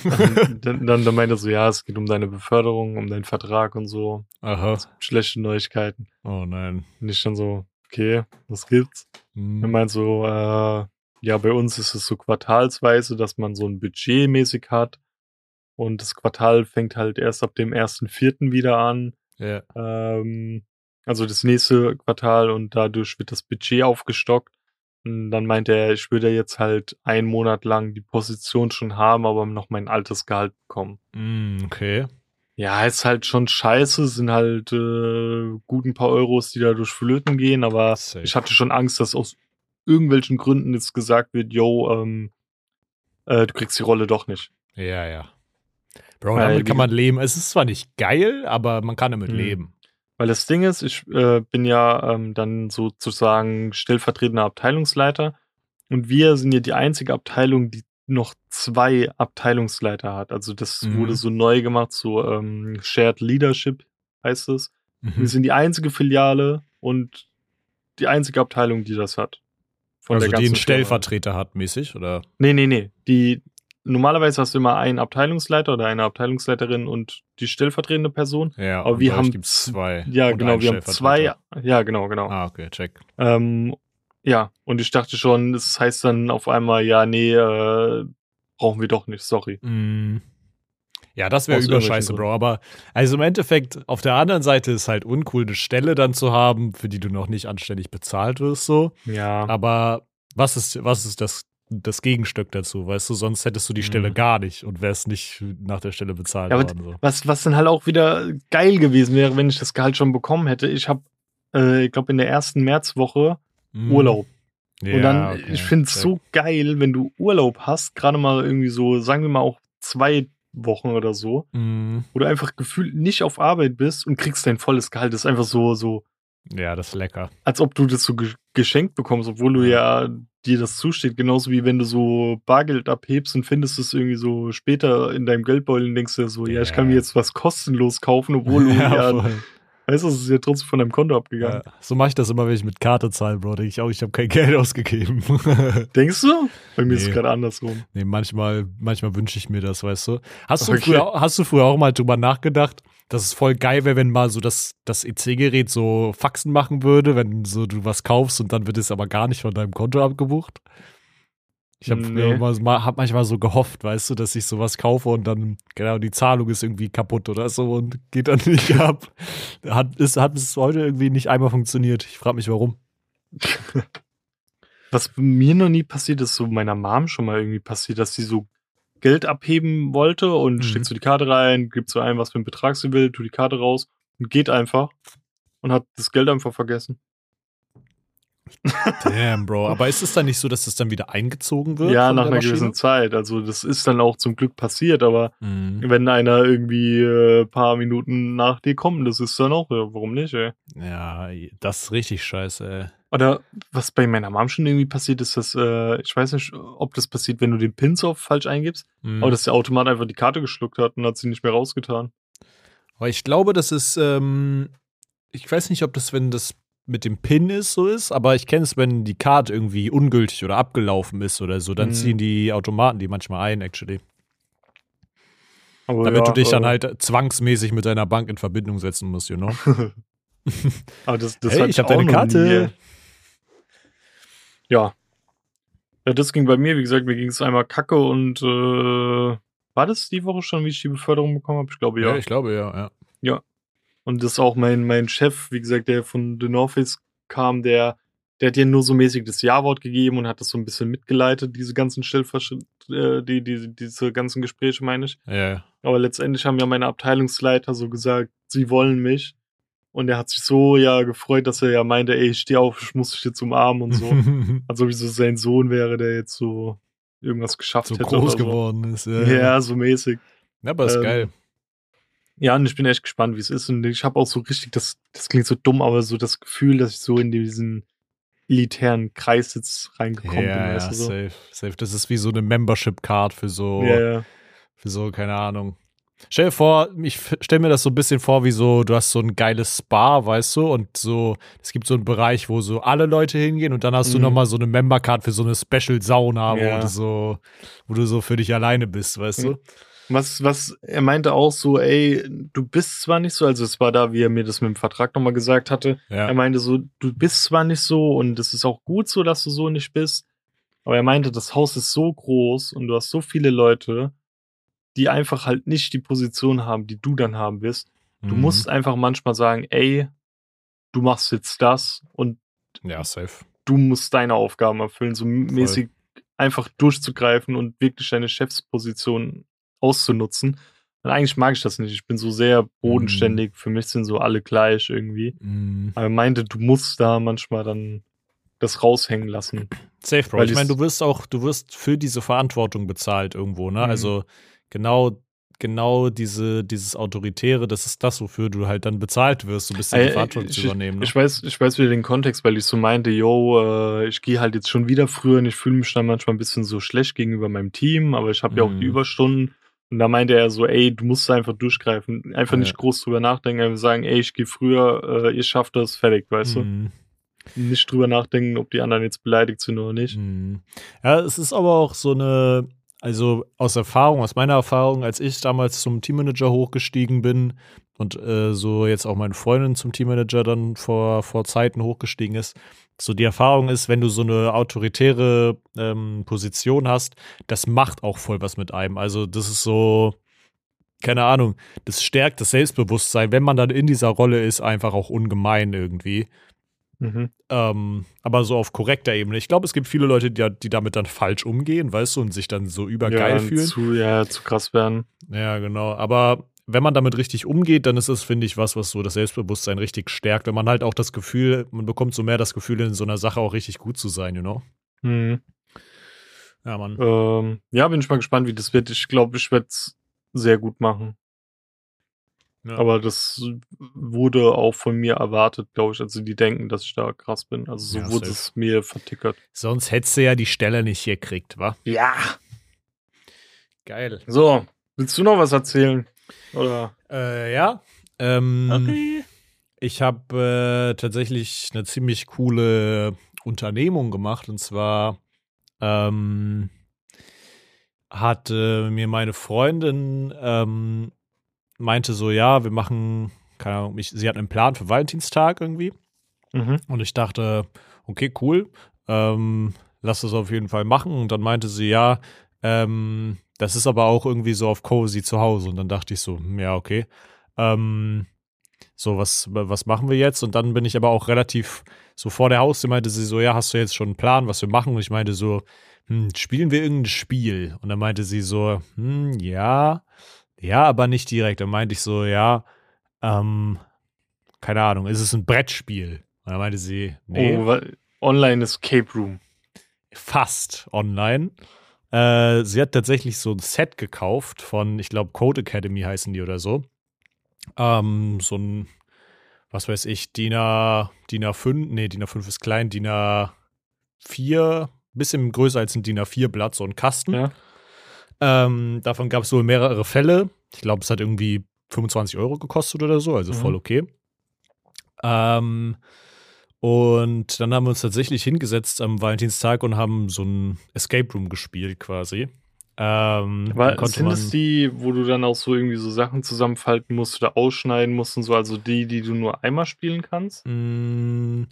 dann, dann, dann meinte er so, ja, es geht um deine Beförderung, um deinen Vertrag und so. Aha. Schlechte Neuigkeiten. Oh nein. Und ich dann so, okay, was gibt's? Hm. Er meint so, äh, ja, bei uns ist es so quartalsweise, dass man so ein Budget mäßig hat. Und das Quartal fängt halt erst ab dem ersten Vierten wieder an. Ja. Ähm, also das nächste Quartal und dadurch wird das Budget aufgestockt. Und dann meinte er, ich würde jetzt halt einen Monat lang die Position schon haben, aber noch mein altes Gehalt bekommen. Mm, okay. Ja, ist halt schon scheiße, sind halt äh, gut ein paar Euros, die dadurch flöten gehen, aber Safe. ich hatte schon Angst, dass aus irgendwelchen Gründen jetzt gesagt wird, yo, ähm, äh, du kriegst die Rolle doch nicht. Ja, ja. Bro, damit kann man leben. Es ist zwar nicht geil, aber man kann damit mh. leben. Weil das Ding ist, ich äh, bin ja ähm, dann sozusagen stellvertretender Abteilungsleiter und wir sind ja die einzige Abteilung, die noch zwei Abteilungsleiter hat. Also das mhm. wurde so neu gemacht, so ähm, Shared Leadership heißt es. Mhm. Wir sind die einzige Filiale und die einzige Abteilung, die das hat. also die einen Stellvertreter hat mäßig, oder? Nee, nee, nee. Die, normalerweise hast du immer einen Abteilungsleiter oder eine Abteilungsleiterin und die stellvertretende Person. Ja, aber wir haben zwei. Ja, genau, wir haben zwei. Ja, genau, genau. Ah, okay, check. Ähm, ja, und ich dachte schon, das heißt dann auf einmal, ja, nee, äh, brauchen wir doch nicht, sorry. Mm. Ja, das wäre überscheiße, Bro. Aber also im Endeffekt, auf der anderen Seite ist halt uncool, eine Stelle dann zu haben, für die du noch nicht anständig bezahlt wirst, so. Ja. Aber was ist, was ist das das Gegenstück dazu, weißt du, sonst hättest du die Stelle mhm. gar nicht und wärst nicht nach der Stelle bezahlt ja, worden. So. Was, was dann halt auch wieder geil gewesen wäre, wenn ich das Gehalt schon bekommen hätte. Ich habe, äh, ich glaube, in der ersten Märzwoche mhm. Urlaub. Ja, und dann, okay. ich finde es so geil, wenn du Urlaub hast, gerade mal irgendwie so, sagen wir mal auch zwei Wochen oder so, mhm. wo du einfach gefühlt nicht auf Arbeit bist und kriegst dein volles Gehalt. Das ist einfach so, so. Ja, das ist lecker. Als ob du das so geschenkt bekommst, obwohl du ja dir das zusteht. Genauso wie wenn du so Bargeld abhebst und findest es irgendwie so später in deinem Geldbeutel und denkst dir so, ja, ja ich kann mir jetzt was kostenlos kaufen, obwohl du ja, ja Weißt du, es ist ja trotzdem von deinem Konto abgegangen. Ja, so mache ich das immer, wenn ich mit Karte zahle, Bro. Denke ich auch, ich habe kein Geld ausgegeben. Denkst du? Bei mir nee. ist es gerade andersrum. Nee, manchmal, manchmal wünsche ich mir das, weißt du. Hast du, okay. früher, hast du früher auch mal drüber nachgedacht, dass es voll geil wäre, wenn mal so das, das EC-Gerät so Faxen machen würde, wenn so du was kaufst und dann wird es aber gar nicht von deinem Konto abgebucht? Ich habe nee. hab manchmal so gehofft, weißt du, dass ich sowas kaufe und dann, genau, die Zahlung ist irgendwie kaputt oder so und geht dann nicht ab. Hat, ist, hat bis heute irgendwie nicht einmal funktioniert. Ich frage mich, warum. Was mir noch nie passiert ist, so meiner Mom schon mal irgendwie passiert, dass sie so Geld abheben wollte und mhm. steckt so die Karte rein, gibt so ein, was für einen Betrag sie will, tut die Karte raus und geht einfach und hat das Geld einfach vergessen. Damn, Bro. Aber ist es dann nicht so, dass es dann wieder eingezogen wird? Ja, nach einer Maschine? gewissen Zeit. Also, das ist dann auch zum Glück passiert. Aber mhm. wenn einer irgendwie ein äh, paar Minuten nach dir kommt, das ist dann auch, ja, warum nicht, ey? Ja, das ist richtig scheiße, ey. Oder was bei meiner Mom schon irgendwie passiert ist, dass, äh, ich weiß nicht, ob das passiert, wenn du den Pins auf falsch eingibst, mhm. aber dass der Automat einfach die Karte geschluckt hat und hat sie nicht mehr rausgetan. Aber ich glaube, das ist, ähm, ich weiß nicht, ob das, wenn das mit dem Pin ist, so ist, aber ich kenne es, wenn die Karte irgendwie ungültig oder abgelaufen ist oder so, dann mhm. ziehen die Automaten die manchmal ein, actually. Aber Damit ja, du dich dann halt zwangsmäßig mit deiner Bank in Verbindung setzen musst, you know? aber das, das hey, ich habe deine Karte. Ja. Ja, das ging bei mir, wie gesagt, mir ging es einmal kacke und äh, war das die Woche schon, wie ich die Beförderung bekommen habe? Ich glaube ja. Ja, ich glaube ja, ja. Ja, und das ist auch mein, mein Chef, wie gesagt, der von The North Face kam, der, der hat dir nur so mäßig das Ja-Wort gegeben und hat das so ein bisschen mitgeleitet, diese ganzen Stellversch äh, die, die, diese ganzen Gespräche, meine ich. Ja. Aber letztendlich haben ja meine Abteilungsleiter so gesagt, sie wollen mich. Und er hat sich so ja gefreut, dass er ja meinte, ey, ich steh auf, ich muss dich jetzt umarmen und so. also wie so sein Sohn wäre, der jetzt so irgendwas geschafft so hätte. So groß geworden ist, ja. Ja, so mäßig. Ja, aber ist ähm, geil. Ja, und ich bin echt gespannt, wie es ist. Und ich habe auch so richtig, das, das klingt so dumm, aber so das Gefühl, dass ich so in diesen elitären Kreis jetzt reingekommen ja, bin. Ja, weißt du, so. safe, safe. Das ist wie so eine Membership-Card für so, ja, ja. für so, keine Ahnung. Stell dir vor, ich stell mir das so ein bisschen vor, wie so, du hast so ein geiles Spa, weißt du, und so, es gibt so einen Bereich, wo so alle Leute hingehen und dann hast mhm. du nochmal so eine Member-Card für so eine Special-Sauna, ja. wo du so, wo du so für dich alleine bist, weißt mhm. du? Was, was, er meinte auch so, ey, du bist zwar nicht so, also es war da, wie er mir das mit dem Vertrag nochmal gesagt hatte. Ja. Er meinte so, du bist zwar nicht so und es ist auch gut so, dass du so nicht bist. Aber er meinte, das Haus ist so groß und du hast so viele Leute, die einfach halt nicht die Position haben, die du dann haben wirst. Du mhm. musst einfach manchmal sagen, ey, du machst jetzt das und ja, safe. du musst deine Aufgaben erfüllen, so Voll. mäßig einfach durchzugreifen und wirklich deine Chefsposition auszunutzen. Und eigentlich mag ich das nicht. Ich bin so sehr bodenständig. Mm. Für mich sind so alle gleich irgendwie. Mm. Aber er meinte, du musst da manchmal dann das raushängen lassen. Safe, Bro. ich meine, du wirst auch, du wirst für diese Verantwortung bezahlt irgendwo, ne? Mm. Also genau, genau diese, dieses Autoritäre, das ist das, wofür du halt dann bezahlt wirst, so ein bisschen die Verantwortung ich, zu übernehmen. Ne? Ich weiß, ich weiß wieder den Kontext, weil ich so meinte, yo, äh, ich gehe halt jetzt schon wieder früher und ich fühle mich dann manchmal ein bisschen so schlecht gegenüber meinem Team, aber ich habe ja auch die Überstunden und da meinte er so, ey, du musst einfach durchgreifen. Einfach ja. nicht groß drüber nachdenken, einfach sagen, ey, ich gehe früher, äh, ihr schafft das, fertig, weißt mhm. du? Nicht drüber nachdenken, ob die anderen jetzt beleidigt sind oder nicht. Mhm. Ja, es ist aber auch so eine, also aus Erfahrung, aus meiner Erfahrung, als ich damals zum Teammanager hochgestiegen bin und äh, so jetzt auch meine Freundin zum Teammanager dann vor, vor Zeiten hochgestiegen ist, so die Erfahrung ist, wenn du so eine autoritäre ähm, Position hast, das macht auch voll was mit einem. Also das ist so, keine Ahnung, das stärkt das Selbstbewusstsein, wenn man dann in dieser Rolle ist, einfach auch ungemein irgendwie. Mhm. Ähm, aber so auf korrekter Ebene. Ich glaube, es gibt viele Leute, die, die, damit dann falsch umgehen, weißt du, und sich dann so übergeil ja, fühlen. Zu, ja, zu krass werden. Ja, genau. Aber wenn man damit richtig umgeht, dann ist es, finde ich, was, was so das Selbstbewusstsein richtig stärkt. Wenn man halt auch das Gefühl, man bekommt so mehr das Gefühl, in so einer Sache auch richtig gut zu sein, you know? Mhm. Ja, Mann. Ähm, ja, bin ich mal gespannt, wie das wird. Ich glaube, ich werde es sehr gut machen. Ja. Aber das wurde auch von mir erwartet, glaube ich. Also die denken, dass ich da krass bin. Also so ja, wurde safe. es mir vertickert. Sonst hättest du ja die Stelle nicht hier gekriegt, wa? Ja. Geil. So, willst du noch was erzählen? Oder? Äh, ja. Ähm, okay. Ich habe äh, tatsächlich eine ziemlich coole Unternehmung gemacht und zwar ähm, hat äh, mir meine Freundin ähm, meinte so, ja, wir machen, keine Ahnung, ich, sie hat einen Plan für Valentinstag irgendwie. Mhm. Und ich dachte, okay, cool. Ähm, lass das auf jeden Fall machen. Und dann meinte sie, ja, ähm, das ist aber auch irgendwie so auf Cozy zu Hause. Und dann dachte ich so, hm, ja, okay. Ähm, so, was, was machen wir jetzt? Und dann bin ich aber auch relativ so vor der Haustür, meinte sie so, ja, hast du jetzt schon einen Plan, was wir machen? Und ich meinte so, hm, spielen wir irgendein Spiel? Und dann meinte sie so, hm, ja, ja, aber nicht direkt. Dann meinte ich so, ja, ähm, keine Ahnung, ist es ein Brettspiel? Und dann meinte sie, nee. Oh, Online Escape Room. Fast online. Äh, sie hat tatsächlich so ein Set gekauft von, ich glaube, Code Academy heißen die oder so. Ähm, so ein, was weiß ich, DIN, A, DIN A5, nee, DIN A5 ist klein, DIN A4, bisschen größer als ein DIN A4-Blatt, so ein Kasten. Ja. Ähm, davon gab es wohl mehrere Fälle. Ich glaube, es hat irgendwie 25 Euro gekostet oder so, also mhm. voll okay. Ähm, und dann haben wir uns tatsächlich hingesetzt am Valentinstag und haben so ein Escape Room gespielt quasi. Ähm, War, sind es die, wo du dann auch so irgendwie so Sachen zusammenfalten musst oder ausschneiden musst und so, also die, die du nur einmal spielen kannst? Mm,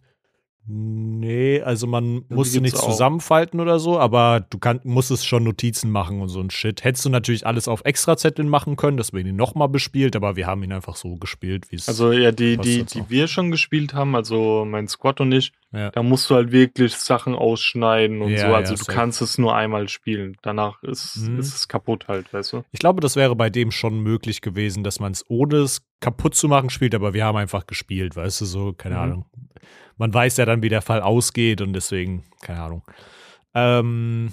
Nee, also man ja, musste nicht zusammenfalten oder so, aber du kann, musstest schon Notizen machen und so ein Shit. Hättest du natürlich alles auf Extrazetteln machen können, dass wir ihn nochmal bespielt, aber wir haben ihn einfach so gespielt, wie es Also ja, die, die, die wir schon gespielt haben, also mein Squad und ich, ja. da musst du halt wirklich Sachen ausschneiden und ja, so. Also du safe. kannst es nur einmal spielen. Danach ist, mhm. ist es kaputt halt, weißt du? Ich glaube, das wäre bei dem schon möglich gewesen, dass man es ohne es kaputt zu machen spielt, aber wir haben einfach gespielt, weißt du, so, keine mhm. Ahnung man weiß ja dann, wie der Fall ausgeht und deswegen, keine Ahnung. Ähm,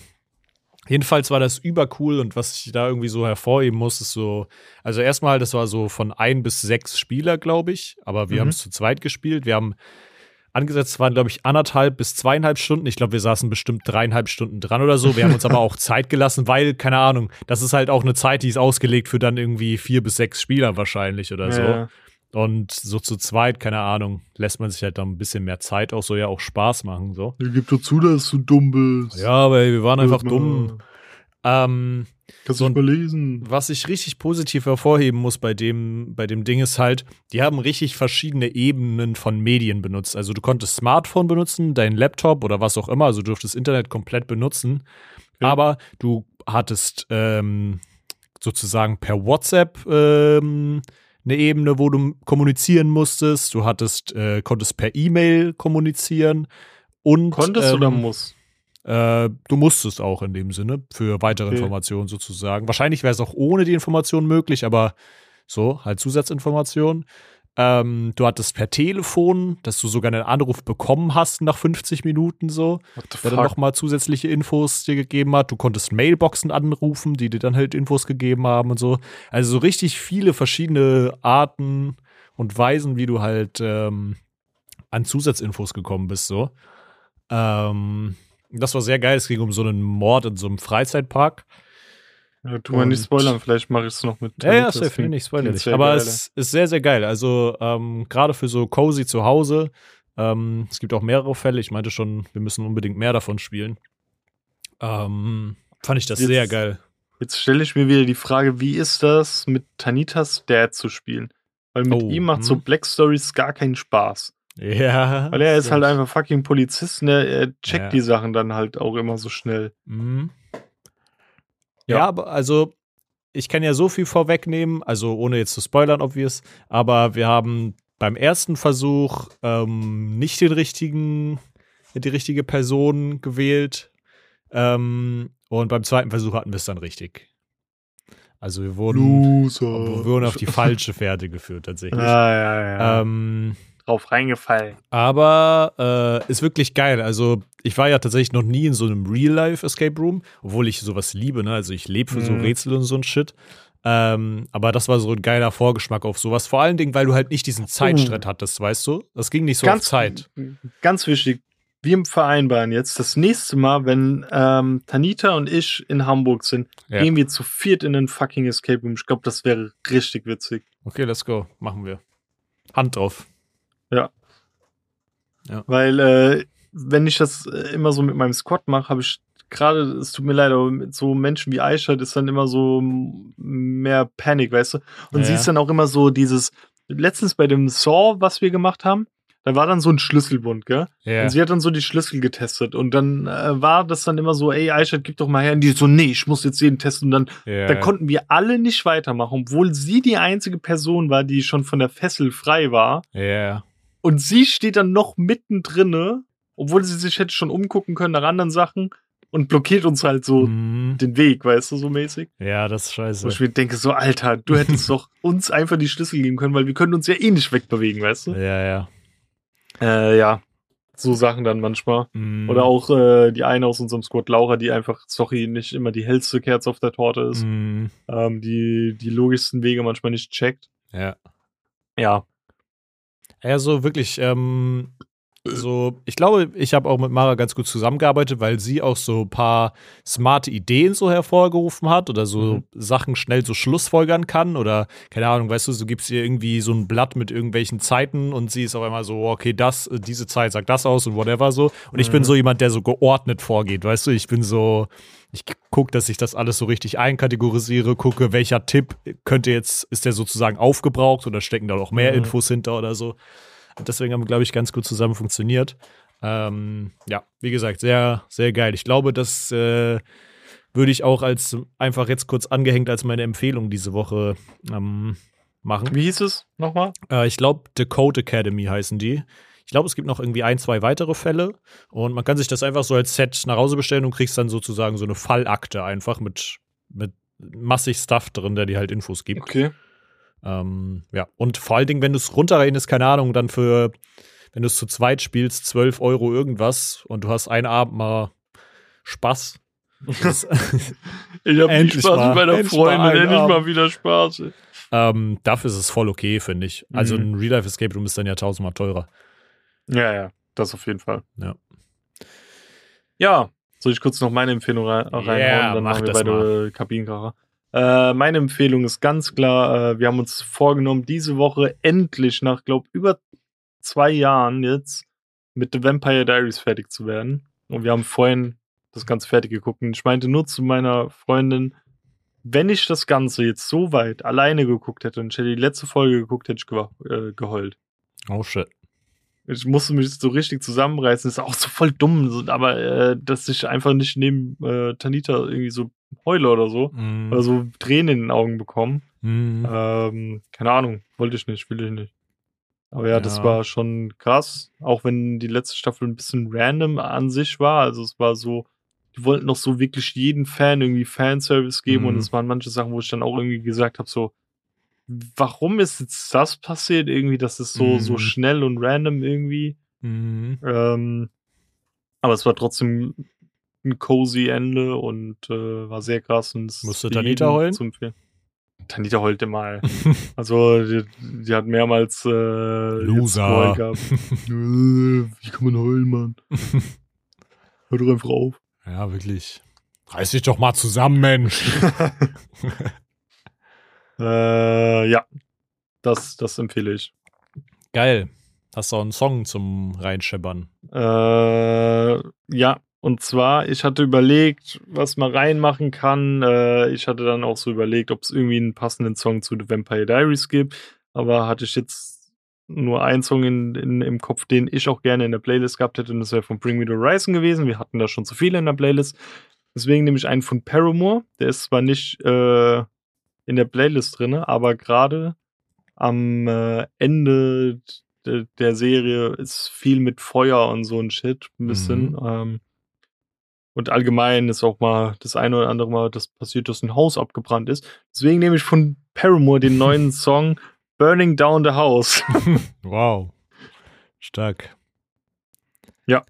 jedenfalls war das übercool und was ich da irgendwie so hervorheben muss, ist so, also erstmal, das war so von ein bis sechs Spieler, glaube ich, aber wir mhm. haben es zu zweit gespielt. Wir haben angesetzt waren, glaube ich, anderthalb bis zweieinhalb Stunden. Ich glaube, wir saßen bestimmt dreieinhalb Stunden dran oder so. Wir haben uns aber auch Zeit gelassen, weil, keine Ahnung, das ist halt auch eine Zeit, die ist ausgelegt für dann irgendwie vier bis sechs Spieler wahrscheinlich oder ja. so. Und so zu zweit, keine Ahnung, lässt man sich halt dann ein bisschen mehr Zeit auch so ja auch Spaß machen. So. Ja, gib doch zu, dass du dumm bist. Ja, aber wir waren einfach dumm. Ähm, Kannst du so, mal lesen. Was ich richtig positiv hervorheben muss bei dem, bei dem Ding ist halt, die haben richtig verschiedene Ebenen von Medien benutzt. Also du konntest Smartphone benutzen, dein Laptop oder was auch immer, also du durftest Internet komplett benutzen. Ja. Aber du hattest ähm, sozusagen per WhatsApp ähm, eine Ebene, wo du kommunizieren musstest. Du hattest, äh, konntest per E-Mail kommunizieren und konntest ähm, oder muss? Äh, du musstest auch in dem Sinne für weitere okay. Informationen sozusagen. Wahrscheinlich wäre es auch ohne die Informationen möglich, aber so halt Zusatzinformationen. Ähm, du hattest per Telefon, dass du sogar einen Anruf bekommen hast nach 50 Minuten so, der dann nochmal zusätzliche Infos dir gegeben hat. Du konntest Mailboxen anrufen, die dir dann halt Infos gegeben haben und so. Also so richtig viele verschiedene Arten und Weisen, wie du halt ähm, an Zusatzinfos gekommen bist so. Ähm, das war sehr geil. Es ging um so einen Mord in so einem Freizeitpark. Ja, tu mal nicht spoilern, vielleicht mache ich es noch mit. Ja, ja, safe, nee, nicht spoilern. Aber geil, es ist sehr, sehr geil. Also, ähm, gerade für so cozy zu Hause. Ähm, es gibt auch mehrere Fälle. Ich meinte schon, wir müssen unbedingt mehr davon spielen. Ähm, fand ich das jetzt, sehr geil. Jetzt stelle ich mir wieder die Frage, wie ist das mit Tanitas Dad zu spielen? Weil mit oh, ihm macht hm. so Black Stories gar keinen Spaß. Ja. Weil er ist halt einfach fucking Polizist, ne? Er checkt ja. die Sachen dann halt auch immer so schnell. Mhm. Ja, ja aber also ich kann ja so viel vorwegnehmen, also ohne jetzt zu spoilern, obvious, aber wir haben beim ersten Versuch ähm, nicht den richtigen, die richtige Person gewählt. Ähm, und beim zweiten Versuch hatten wir es dann richtig. Also wir wurden, wir wurden auf die falsche Pferde geführt tatsächlich. Ja, ja, ja. Ähm, drauf reingefallen. Aber äh, ist wirklich geil. Also ich war ja tatsächlich noch nie in so einem Real-Life-Escape Room, obwohl ich sowas liebe. Ne? Also ich lebe für mhm. so Rätsel und so ein Shit. Ähm, aber das war so ein geiler Vorgeschmack auf sowas. Vor allen Dingen, weil du halt nicht diesen Zeitstreit hattest, weißt du? Das ging nicht so ganz, auf Zeit. Ganz wichtig. Wir vereinbaren jetzt, das nächste Mal, wenn ähm, Tanita und ich in Hamburg sind, ja. gehen wir zu viert in den fucking Escape Room. Ich glaube, das wäre richtig witzig. Okay, let's go. Machen wir. Hand drauf. Ja. ja. Weil, äh, wenn ich das äh, immer so mit meinem Squad mache, habe ich gerade, es tut mir leid, aber mit so Menschen wie Aisha ist dann immer so mehr Panik, weißt du? Und ja, sie ist dann auch immer so dieses, letztens bei dem Saw, was wir gemacht haben, da war dann so ein Schlüsselbund, gell? Yeah. Und sie hat dann so die Schlüssel getestet und dann äh, war das dann immer so, ey, Aisha, gib doch mal her. Und die so, nee, ich muss jetzt jeden testen. Und dann, yeah. dann konnten wir alle nicht weitermachen, obwohl sie die einzige Person war, die schon von der Fessel frei war. Ja. Yeah. Und sie steht dann noch mittendrin, obwohl sie sich hätte schon umgucken können nach anderen Sachen und blockiert uns halt so mhm. den Weg, weißt du, so mäßig. Ja, das ist scheiße. Und ich mir denke so, Alter, du hättest doch uns einfach die Schlüssel geben können, weil wir können uns ja eh nicht wegbewegen, weißt du? Ja, ja. Äh, ja. So Sachen dann manchmal. Mhm. Oder auch äh, die eine aus unserem Squad, Laura, die einfach, sorry, nicht immer die hellste Kerze auf der Torte ist. Mhm. Ähm, die die logischsten Wege manchmal nicht checkt. Ja. Ja. Ja, so wirklich, ähm, so, ich glaube, ich habe auch mit Mara ganz gut zusammengearbeitet, weil sie auch so ein paar smarte Ideen so hervorgerufen hat oder so mhm. Sachen schnell so schlussfolgern kann oder keine Ahnung, weißt du, so gibt es ihr irgendwie so ein Blatt mit irgendwelchen Zeiten und sie ist auf einmal so, okay, das, diese Zeit sagt das aus und whatever so. Und ich bin mhm. so jemand, der so geordnet vorgeht, weißt du, ich bin so, ich gucke, dass ich das alles so richtig einkategorisiere, gucke, welcher Tipp könnte jetzt, ist der sozusagen aufgebraucht oder stecken da noch mehr mhm. Infos hinter oder so. Deswegen haben wir, glaube ich, ganz gut zusammen funktioniert. Ähm, ja, wie gesagt, sehr, sehr geil. Ich glaube, das äh, würde ich auch als einfach jetzt kurz angehängt als meine Empfehlung diese Woche ähm, machen. Wie hieß es nochmal? Äh, ich glaube, The Code Academy heißen die. Ich glaube, es gibt noch irgendwie ein, zwei weitere Fälle und man kann sich das einfach so als Set nach Hause bestellen und kriegst dann sozusagen so eine Fallakte einfach mit, mit massig Stuff drin, der dir halt Infos gibt. Okay. Ähm, ja, und vor allen Dingen, wenn du es runterrechnest, keine Ahnung, dann für, wenn du es zu zweit spielst, 12 Euro irgendwas und du hast einen Abend mal Spaß. ich habe Spaß mal, mit meiner Freundin, endlich mal wieder Spaß. Ähm, dafür ist es voll okay, finde ich. Also mhm. ein Real-Life Escape Room ist dann ja tausendmal teurer. Ja, ja, das auf jeden Fall. Ja. Ja, soll ich kurz noch meine Empfehlung rein, reinhauen? Yeah, dann machen wir beide Kabinenkracher. Äh, meine Empfehlung ist ganz klar, äh, wir haben uns vorgenommen, diese Woche endlich nach, glaube über zwei Jahren jetzt mit The Vampire Diaries fertig zu werden. Und wir haben vorhin das Ganze fertig geguckt. Und ich meinte nur zu meiner Freundin, wenn ich das Ganze jetzt so weit alleine geguckt hätte und ich hätte die letzte Folge geguckt, hätte ich ge äh, geheult. Oh shit. Ich musste mich so richtig zusammenreißen. Das ist auch so voll dumm, aber äh, dass ich einfach nicht neben äh, Tanita irgendwie so heule oder so. Mm. Oder so Tränen in den Augen bekommen. Mm. Ähm, keine Ahnung, wollte ich nicht, will ich nicht. Aber ja, ja, das war schon krass. Auch wenn die letzte Staffel ein bisschen random an sich war. Also es war so, die wollten noch so wirklich jeden Fan irgendwie Fanservice geben. Mm. Und mhm. es waren manche Sachen, wo ich dann auch irgendwie gesagt habe, so, warum ist jetzt das passiert? Irgendwie, das ist so, so mhm. schnell und random irgendwie. Mhm. Ähm, aber es war trotzdem ein cozy Ende und äh, war sehr krass. Und Musste Tanita heulen? Zum Tanita heulte mal. also, die, die, hat mehrmals äh, Loser. gehabt. Wie kann man heulen, Mann? Hör doch einfach auf. Ja, wirklich. Reiß dich doch mal zusammen, Mensch. äh, ja, das, das empfehle ich. Geil. Hast du auch einen Song zum Reinscheppern? Äh, ja, und zwar, ich hatte überlegt, was man reinmachen kann. Äh, ich hatte dann auch so überlegt, ob es irgendwie einen passenden Song zu The Vampire Diaries gibt. Aber hatte ich jetzt nur einen Song in, in, im Kopf, den ich auch gerne in der Playlist gehabt hätte. Und das wäre von Bring Me the Horizon gewesen. Wir hatten da schon zu viele in der Playlist. Deswegen nehme ich einen von Paramore. Der ist zwar nicht äh, in der Playlist drin, aber gerade am äh, Ende der Serie ist viel mit Feuer und so ein Shit ein bisschen. Mhm. Ähm, und allgemein ist auch mal das eine oder andere Mal das passiert, dass ein Haus abgebrannt ist. Deswegen nehme ich von Paramore den neuen Song Burning Down the House. wow. Stark. Ja.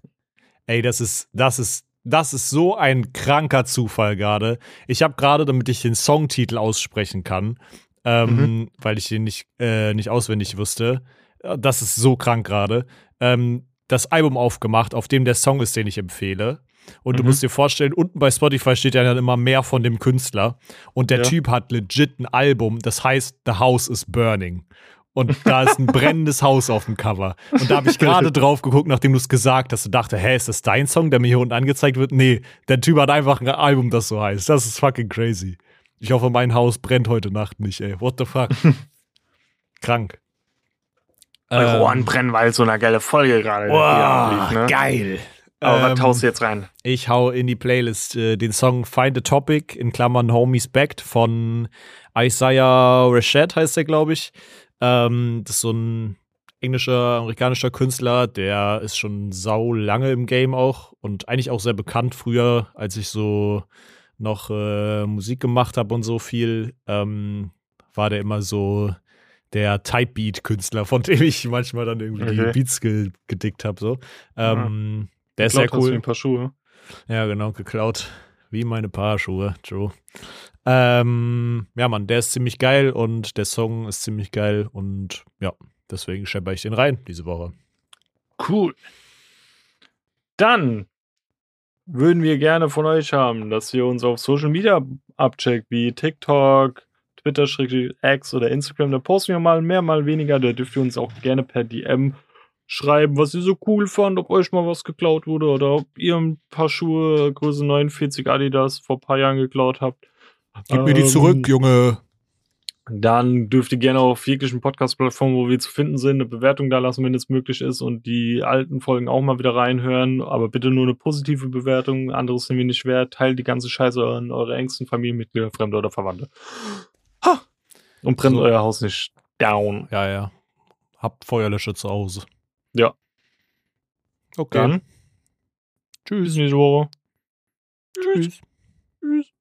Ey, das ist, das ist, das ist so ein kranker Zufall gerade. Ich habe gerade, damit ich den Songtitel aussprechen kann, ähm, mhm. weil ich den nicht, äh, nicht auswendig wusste, äh, das ist so krank gerade, ähm, das Album aufgemacht, auf dem der Song ist, den ich empfehle. Und mhm. du musst dir vorstellen, unten bei Spotify steht ja dann immer mehr von dem Künstler. Und der ja. Typ hat legit ein Album, das heißt The House is Burning. Und da ist ein brennendes Haus auf dem Cover. Und da habe ich gerade drauf geguckt, nachdem du es gesagt hast. Und dachte, hä, ist das dein Song, der mir hier unten angezeigt wird? Nee, der Typ hat einfach ein Album, das so heißt. Das ist fucking crazy. Ich hoffe, mein Haus brennt heute Nacht nicht, ey. What the fuck? Krank. Eure ähm, Ohren brennen, weil so eine geile Folge gerade lief, ne? Geil. Aber ähm, was haust du jetzt rein? Ich hau in die Playlist äh, den Song Find a Topic in Klammern Homies Backed von Isaiah Rashad heißt der, glaube ich. Ähm, das ist so ein englischer, amerikanischer Künstler, der ist schon sau lange im Game auch und eigentlich auch sehr bekannt früher, als ich so noch äh, Musik gemacht habe und so viel, ähm, war der immer so der Typebeat-Künstler, von dem ich manchmal dann irgendwie okay. die Beats ge gedickt habe. So. Ähm, ja. Der ist sehr cool. Hast ein paar Schuhe. Ja, genau, geklaut. Wie meine Paar Schuhe, Joe. Ähm, ja, Mann, der ist ziemlich geil und der Song ist ziemlich geil und ja, deswegen schepper ich den rein diese Woche. Cool. Dann würden wir gerne von euch haben, dass ihr uns auf Social Media abcheckt, wie TikTok, Twitter, X oder Instagram. Da posten wir mal mehr, mal weniger. Da dürft ihr uns auch gerne per DM schreiben, was ihr so cool fand, ob euch mal was geklaut wurde oder ob ihr ein paar Schuhe Größe 49 Adidas vor ein paar Jahren geklaut habt. Gib ähm, mir die zurück, ähm, Junge. Dann dürft ihr gerne auf jeglichen Podcast-Plattformen, wo wir zu finden sind, eine Bewertung da lassen, wenn es möglich ist und die alten Folgen auch mal wieder reinhören. Aber bitte nur eine positive Bewertung. Anderes sind wir nicht wert. Teilt die ganze Scheiße an eure engsten Familienmitglieder, Fremde oder Verwandte. Ha! Und brennt so. euer Haus nicht down. Ja, ja. Habt Feuerlöscher zu Hause. Ja. Okay. Dann. Tschüss. Bis nächste Woche. Tschüss. Tschüss.